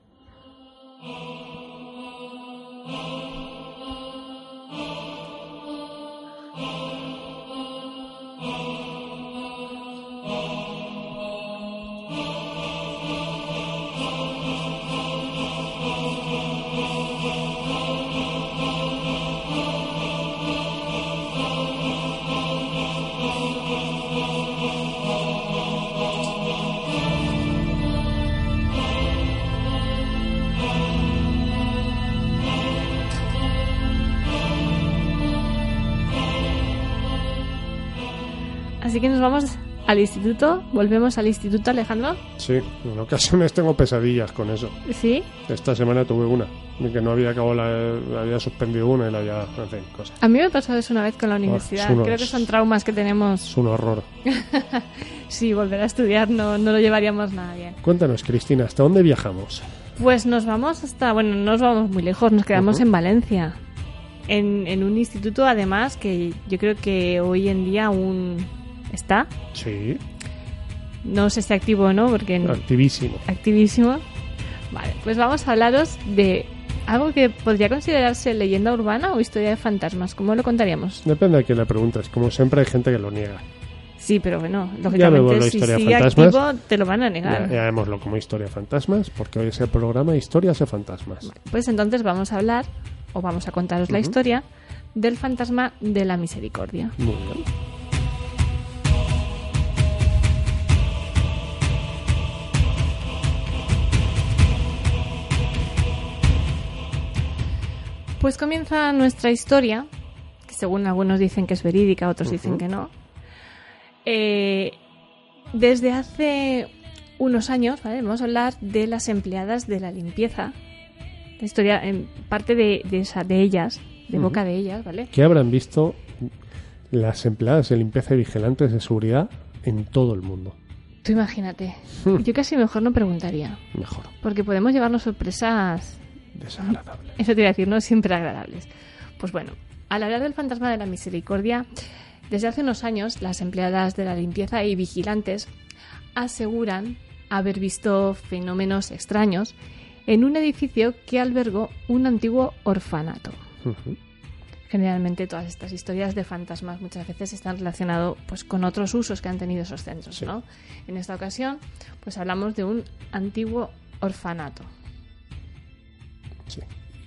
[SPEAKER 2] Así que nos vamos al instituto, volvemos al instituto Alejandro.
[SPEAKER 1] Sí, en ocasiones tengo pesadillas con eso.
[SPEAKER 2] Sí,
[SPEAKER 1] Esta semana tuve una, de que no había acabado la, había suspendido una y la había, en fin, cosas.
[SPEAKER 2] a mí me pasó eso una vez con la universidad.
[SPEAKER 1] unos-
[SPEAKER 2] Creo que son traumas que tenemos.
[SPEAKER 1] Es un horror.
[SPEAKER 2] Sí, volver a estudiar no, no lo llevaríamos nada bien.
[SPEAKER 1] Cuéntanos, Cristina, ¿hasta dónde viajamos?
[SPEAKER 2] Pues nos vamos hasta, bueno, no nos vamos muy lejos, nos quedamos en Valencia. En, en un instituto, además, que yo creo que hoy en día aún está.
[SPEAKER 1] Sí,
[SPEAKER 2] No sé si activo o no, porque
[SPEAKER 1] activísimo.
[SPEAKER 2] activísimo. Vale, pues vamos a hablaros de algo que podría considerarse leyenda urbana o historia de fantasmas. ¿Cómo lo contaríamos?
[SPEAKER 1] Depende de quién le preguntes. Como siempre hay gente que lo niega.
[SPEAKER 2] Sí, pero bueno, lógicamente si sigue activo te lo van a
[SPEAKER 1] Ya,
[SPEAKER 2] negar.
[SPEAKER 1] llamémoslo como historia de fantasmas, porque hoy es el programa Historias de Fantasmas.
[SPEAKER 2] Pues entonces vamos a hablar, o vamos a contaros la historia del fantasma de la misericordia.
[SPEAKER 1] Muy bien.
[SPEAKER 2] Pues comienza nuestra historia, que según algunos dicen que es verídica, otros dicen que no, eh, desde hace unos años, ¿vale? Vamos a hablar de las empleadas de la limpieza. La historia, en parte de, de, esa, de ellas, de boca de ellas, ¿vale?
[SPEAKER 1] ¿Qué habrán visto las empleadas de limpieza y vigilantes de seguridad en todo el mundo?
[SPEAKER 2] Tú imagínate.
[SPEAKER 1] Hmm.
[SPEAKER 2] Yo casi mejor no preguntaría,
[SPEAKER 1] Mejor.
[SPEAKER 2] porque podemos llevarnos sorpresas
[SPEAKER 1] Desagradable.
[SPEAKER 2] Eso te iba a decir, no siempre agradables. Pues bueno, al hablar del fantasma de la misericordia, desde hace unos años las empleadas de la limpieza y vigilantes aseguran haber visto fenómenos extraños en un edificio que albergó un antiguo orfanato. Generalmente todas estas historias de fantasmas muchas veces están relacionadas pues, con otros usos que han tenido esos centros.
[SPEAKER 1] Sí.
[SPEAKER 2] ¿no? En esta ocasión, pues hablamos de un antiguo orfanato.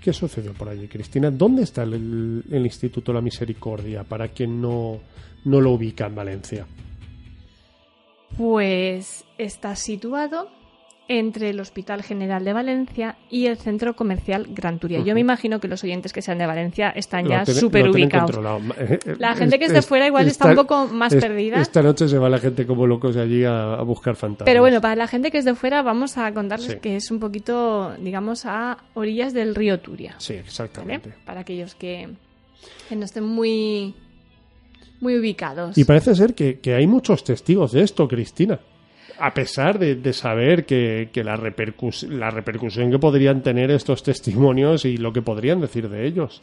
[SPEAKER 1] ¿Qué sucedió por allí, Cristina? ¿Dónde está el, el- el Instituto La Misericordia para quien no, no lo ubica en Valencia?
[SPEAKER 2] Pues está situado entre el Hospital General de Valencia y el Centro Comercial Gran Turia. Yo me imagino que los oyentes que sean de Valencia están
[SPEAKER 1] Lo
[SPEAKER 2] ya súper ubicados.
[SPEAKER 1] Eh, eh,
[SPEAKER 2] La gente que es de fuera igual está un poco más perdida.
[SPEAKER 1] Esta noche se va la gente como locos allí a, a buscar fantasmas.
[SPEAKER 2] Pero bueno, para la gente que es de fuera vamos a contarles
[SPEAKER 1] Sí.
[SPEAKER 2] que es un poquito, digamos, a orillas del río Turia.
[SPEAKER 1] Sí,
[SPEAKER 2] ¿vale?
[SPEAKER 1] exactamente.
[SPEAKER 2] Para aquellos que, que no estén muy, muy ubicados.
[SPEAKER 1] Y parece ser que, que hay muchos testigos de esto, Cristina. A pesar de, de saber que, que la, repercus- la repercusión que podrían tener estos testimonios y lo que podrían decir de ellos.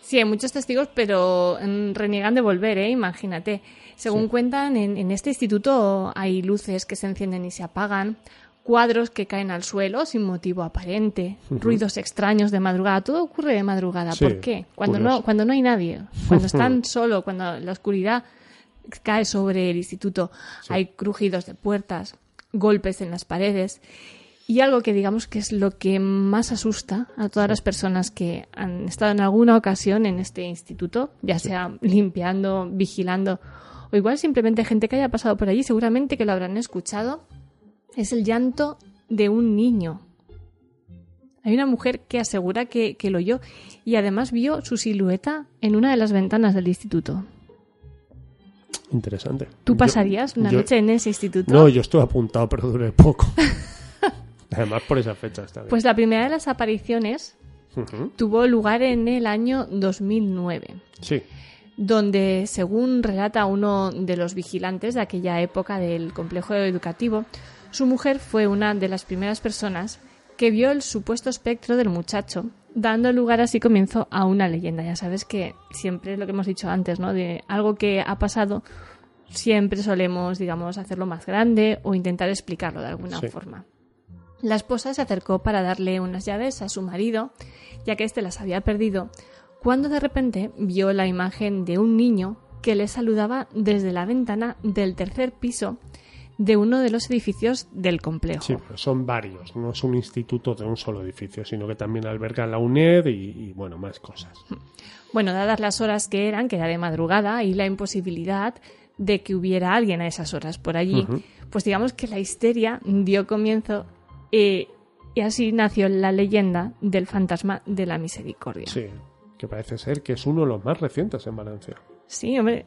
[SPEAKER 2] Sí, hay muchos testigos, pero mm, reniegan de volver, ¿eh? Imagínate. Según
[SPEAKER 1] Sí.
[SPEAKER 2] cuentan, en, en este instituto hay luces que se encienden y se apagan, cuadros que caen al suelo sin motivo aparente, ruidos extraños de madrugada. Todo ocurre de madrugada.
[SPEAKER 1] Sí,
[SPEAKER 2] ¿Por qué? Cuando
[SPEAKER 1] curioso.
[SPEAKER 2] no, cuando no hay nadie, cuando están solo, cuando la oscuridad cae sobre el instituto, hay crujidos de puertas, golpes en las paredes. Y algo que digamos que es lo que más asusta a todas las personas que han estado en alguna ocasión en este instituto, ya sea limpiando, vigilando, o igual simplemente gente que haya pasado por allí, seguramente que lo habrán escuchado, es el llanto de un niño. Hay una mujer que asegura que, que lo oyó y además vio su silueta en una de las ventanas del instituto.
[SPEAKER 1] Interesante.
[SPEAKER 2] ¿Tú
[SPEAKER 1] Yo-
[SPEAKER 2] pasarías una
[SPEAKER 1] yo-
[SPEAKER 2] noche en ese instituto?
[SPEAKER 1] No, yo estuve apuntado, pero duré poco. Además, por esa fecha está bien.
[SPEAKER 2] Pues la primera de las apariciones tuvo lugar en el año 2009.
[SPEAKER 1] Sí.
[SPEAKER 2] donde, según relata uno de los vigilantes de aquella época del complejo educativo, su mujer fue una de las primeras personas que vio el supuesto espectro del muchacho, dando lugar así comienzo a una leyenda. Ya sabes que siempre es lo que hemos dicho antes, ¿no? De algo que ha pasado, siempre solemos, digamos, hacerlo más grande o intentar explicarlo de alguna
[SPEAKER 1] Sí.
[SPEAKER 2] forma. La esposa se acercó para darle unas llaves a su marido, ya que éste las había perdido, cuando de repente vio la imagen de un niño que le saludaba desde la ventana del tercer piso de uno de los edificios del complejo.
[SPEAKER 1] Sí, pero son varios. No es un instituto de un solo edificio, sino que también alberga la UNED y, y, bueno, más cosas.
[SPEAKER 2] Bueno, dadas las horas que eran, que era de madrugada, y la imposibilidad de que hubiera alguien a esas horas por allí, pues digamos que la histeria dio comienzo eh, y así nació la leyenda del fantasma de la misericordia.
[SPEAKER 1] Sí, que parece ser que es uno de los más recientes en Valencia.
[SPEAKER 2] Sí, hombre,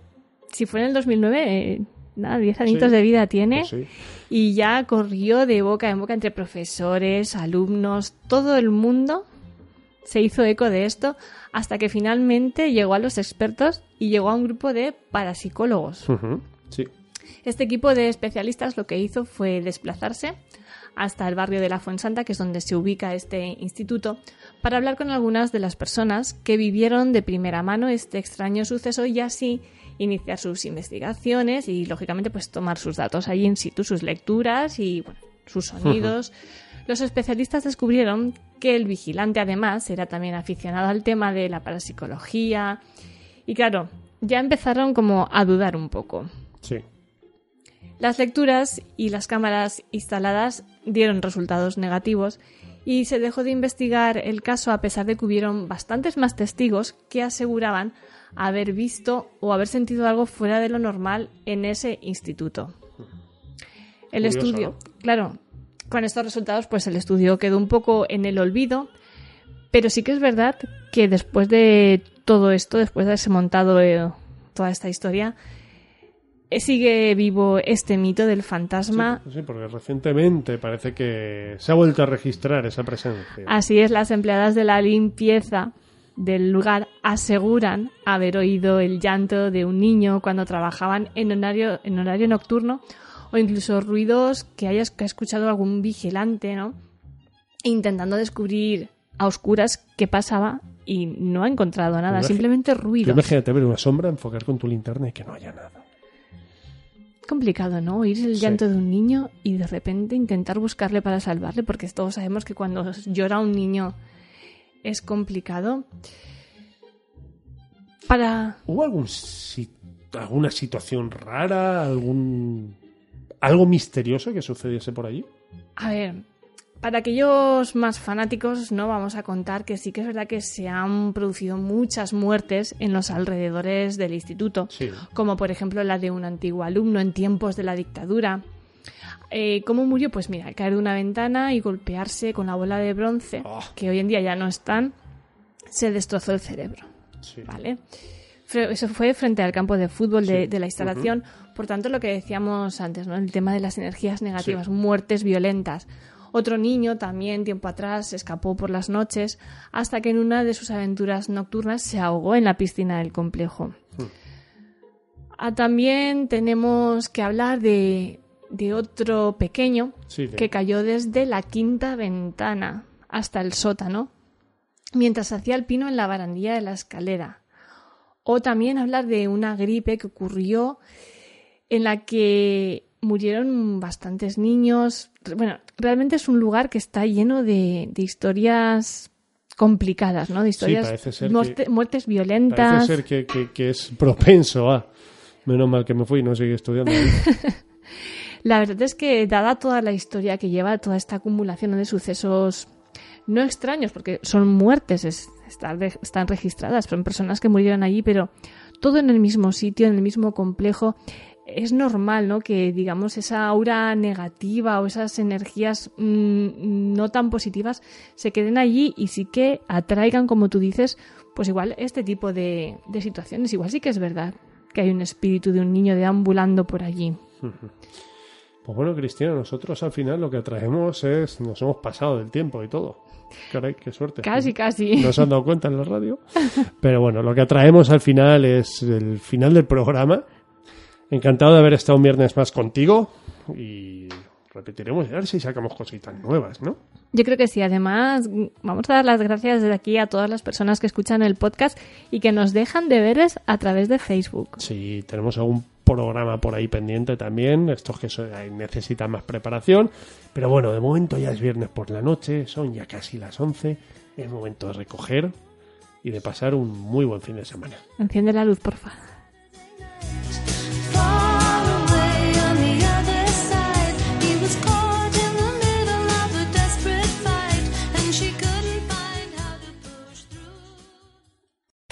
[SPEAKER 2] si fue en el 2009, eh, nada, 10 añitos
[SPEAKER 1] Sí.
[SPEAKER 2] de vida tiene.
[SPEAKER 1] Sí.
[SPEAKER 2] Y ya corrió de boca en boca entre profesores, alumnos, todo el mundo se hizo eco de esto hasta que finalmente llegó a los expertos y llegó a un grupo de parapsicólogos.
[SPEAKER 1] Sí.
[SPEAKER 2] Este equipo de especialistas lo que hizo fue desplazarse hasta el barrio de la Fuensanta, que es donde se ubica este instituto, para hablar con algunas de las personas que vivieron de primera mano este extraño suceso y así iniciar sus investigaciones y lógicamente pues tomar sus datos allí in situ, sus lecturas y bueno, sus sonidos. Los especialistas descubrieron que el vigilante además era también aficionado al tema de la parapsicología y claro, ya empezaron como a dudar un poco.
[SPEAKER 1] Sí.
[SPEAKER 2] Las lecturas y las cámaras instaladas dieron resultados negativos y se dejó de investigar el caso a pesar de que hubieron bastantes más testigos que aseguraban haber visto o haber sentido algo fuera de lo normal en ese instituto. El
[SPEAKER 1] Curioso,
[SPEAKER 2] estudio,
[SPEAKER 1] ¿no?
[SPEAKER 2] claro, con estos resultados pues el estudio quedó un poco en el olvido, pero sí que es verdad que después de todo esto, después de haberse montado eh, toda esta historia, eh, sigue vivo este mito del fantasma.
[SPEAKER 1] Sí, sí, porque recientemente parece que se ha vuelto a registrar esa presencia.
[SPEAKER 2] Así es, las empleadas de la limpieza del lugar aseguran haber oído el llanto de un niño cuando trabajaban en horario, en horario nocturno o incluso ruidos que haya que ha escuchado algún vigilante, ¿no? Intentando descubrir a oscuras qué pasaba y no ha encontrado nada, simplemente ruidos.
[SPEAKER 1] Imagínate ver una sombra, enfocar con tu linterna y que no haya nada.
[SPEAKER 2] complicado, ¿no? Oír el
[SPEAKER 1] Sí.
[SPEAKER 2] llanto de un niño y de repente intentar buscarle para salvarle, porque todos sabemos que cuando llora un niño es complicado. Para...
[SPEAKER 1] ¿Hubo algún alguna situación rara, algún algo misterioso que sucediese por allí?
[SPEAKER 2] A ver, para aquellos más fanáticos no vamos a contar que sí que es verdad que se han producido muchas muertes en los alrededores del instituto,
[SPEAKER 1] Sí.
[SPEAKER 2] como por ejemplo la de un antiguo alumno en tiempos de la dictadura. Eh, ¿Cómo murió? Pues mira, caer de una ventana y golpearse con la bola de bronce,
[SPEAKER 1] Oh.
[SPEAKER 2] que hoy en día ya no están, se destrozó el cerebro.
[SPEAKER 1] Sí.
[SPEAKER 2] ¿vale? Eso fue frente al campo de fútbol de,
[SPEAKER 1] Sí.
[SPEAKER 2] de la instalación. Por tanto, lo que decíamos antes, ¿no? El tema de las energías negativas, muertes violentas. Otro niño también tiempo atrás escapó por las noches hasta que en una de sus aventuras nocturnas se ahogó en la piscina del complejo. Ah, también tenemos que hablar de, de otro pequeño
[SPEAKER 1] Sí, de-
[SPEAKER 2] que cayó desde la quinta ventana hasta el sótano mientras hacía el pino en la barandilla de la escalera. O también hablar de una gripe que ocurrió en la que murieron bastantes niños. Bueno, realmente es un lugar que está lleno de, de historias complicadas, ¿no? De historias, muerte-
[SPEAKER 1] que-
[SPEAKER 2] muertes violentas.
[SPEAKER 1] Parece ser que, que- que es propenso a. Menos mal que me fui y no seguí estudiando.
[SPEAKER 2] La verdad es que, dada toda la historia que lleva toda esta acumulación de sucesos no extraños, porque son muertes, es- están, están registradas, son personas que murieron allí, pero todo en el mismo sitio, en el mismo complejo, es normal, ¿no? Que, digamos, esa aura negativa o esas energías mm, no tan positivas se queden allí y sí que atraigan, como tú dices, pues igual este tipo de, de situaciones. Igual sí que es verdad que hay un espíritu de un niño deambulando por allí.
[SPEAKER 1] Pues bueno, Cristina, nosotros al final lo que traemos es. Nos hemos pasado del tiempo y todo. Caray, qué suerte.
[SPEAKER 2] Casi, casi.
[SPEAKER 1] No se han dado cuenta en la radio. Pero bueno, lo que traemos al final es el final del programa. Encantado de haber estado un viernes más contigo. Y repetiremos a ver si sacamos cositas nuevas, ¿no?
[SPEAKER 2] Yo creo que sí. Además, vamos a dar las gracias desde aquí a todas las personas que escuchan el podcast y que nos dejan deberes a través de Facebook.
[SPEAKER 1] Si tenemos algún programa por ahí pendiente también, estos que necesitan más preparación. Pero bueno, de momento ya es viernes por la noche, son ya casi las 11. Es momento de recoger y de pasar un muy buen fin de semana.
[SPEAKER 2] Enciende la luz, porfa.
[SPEAKER 3] Far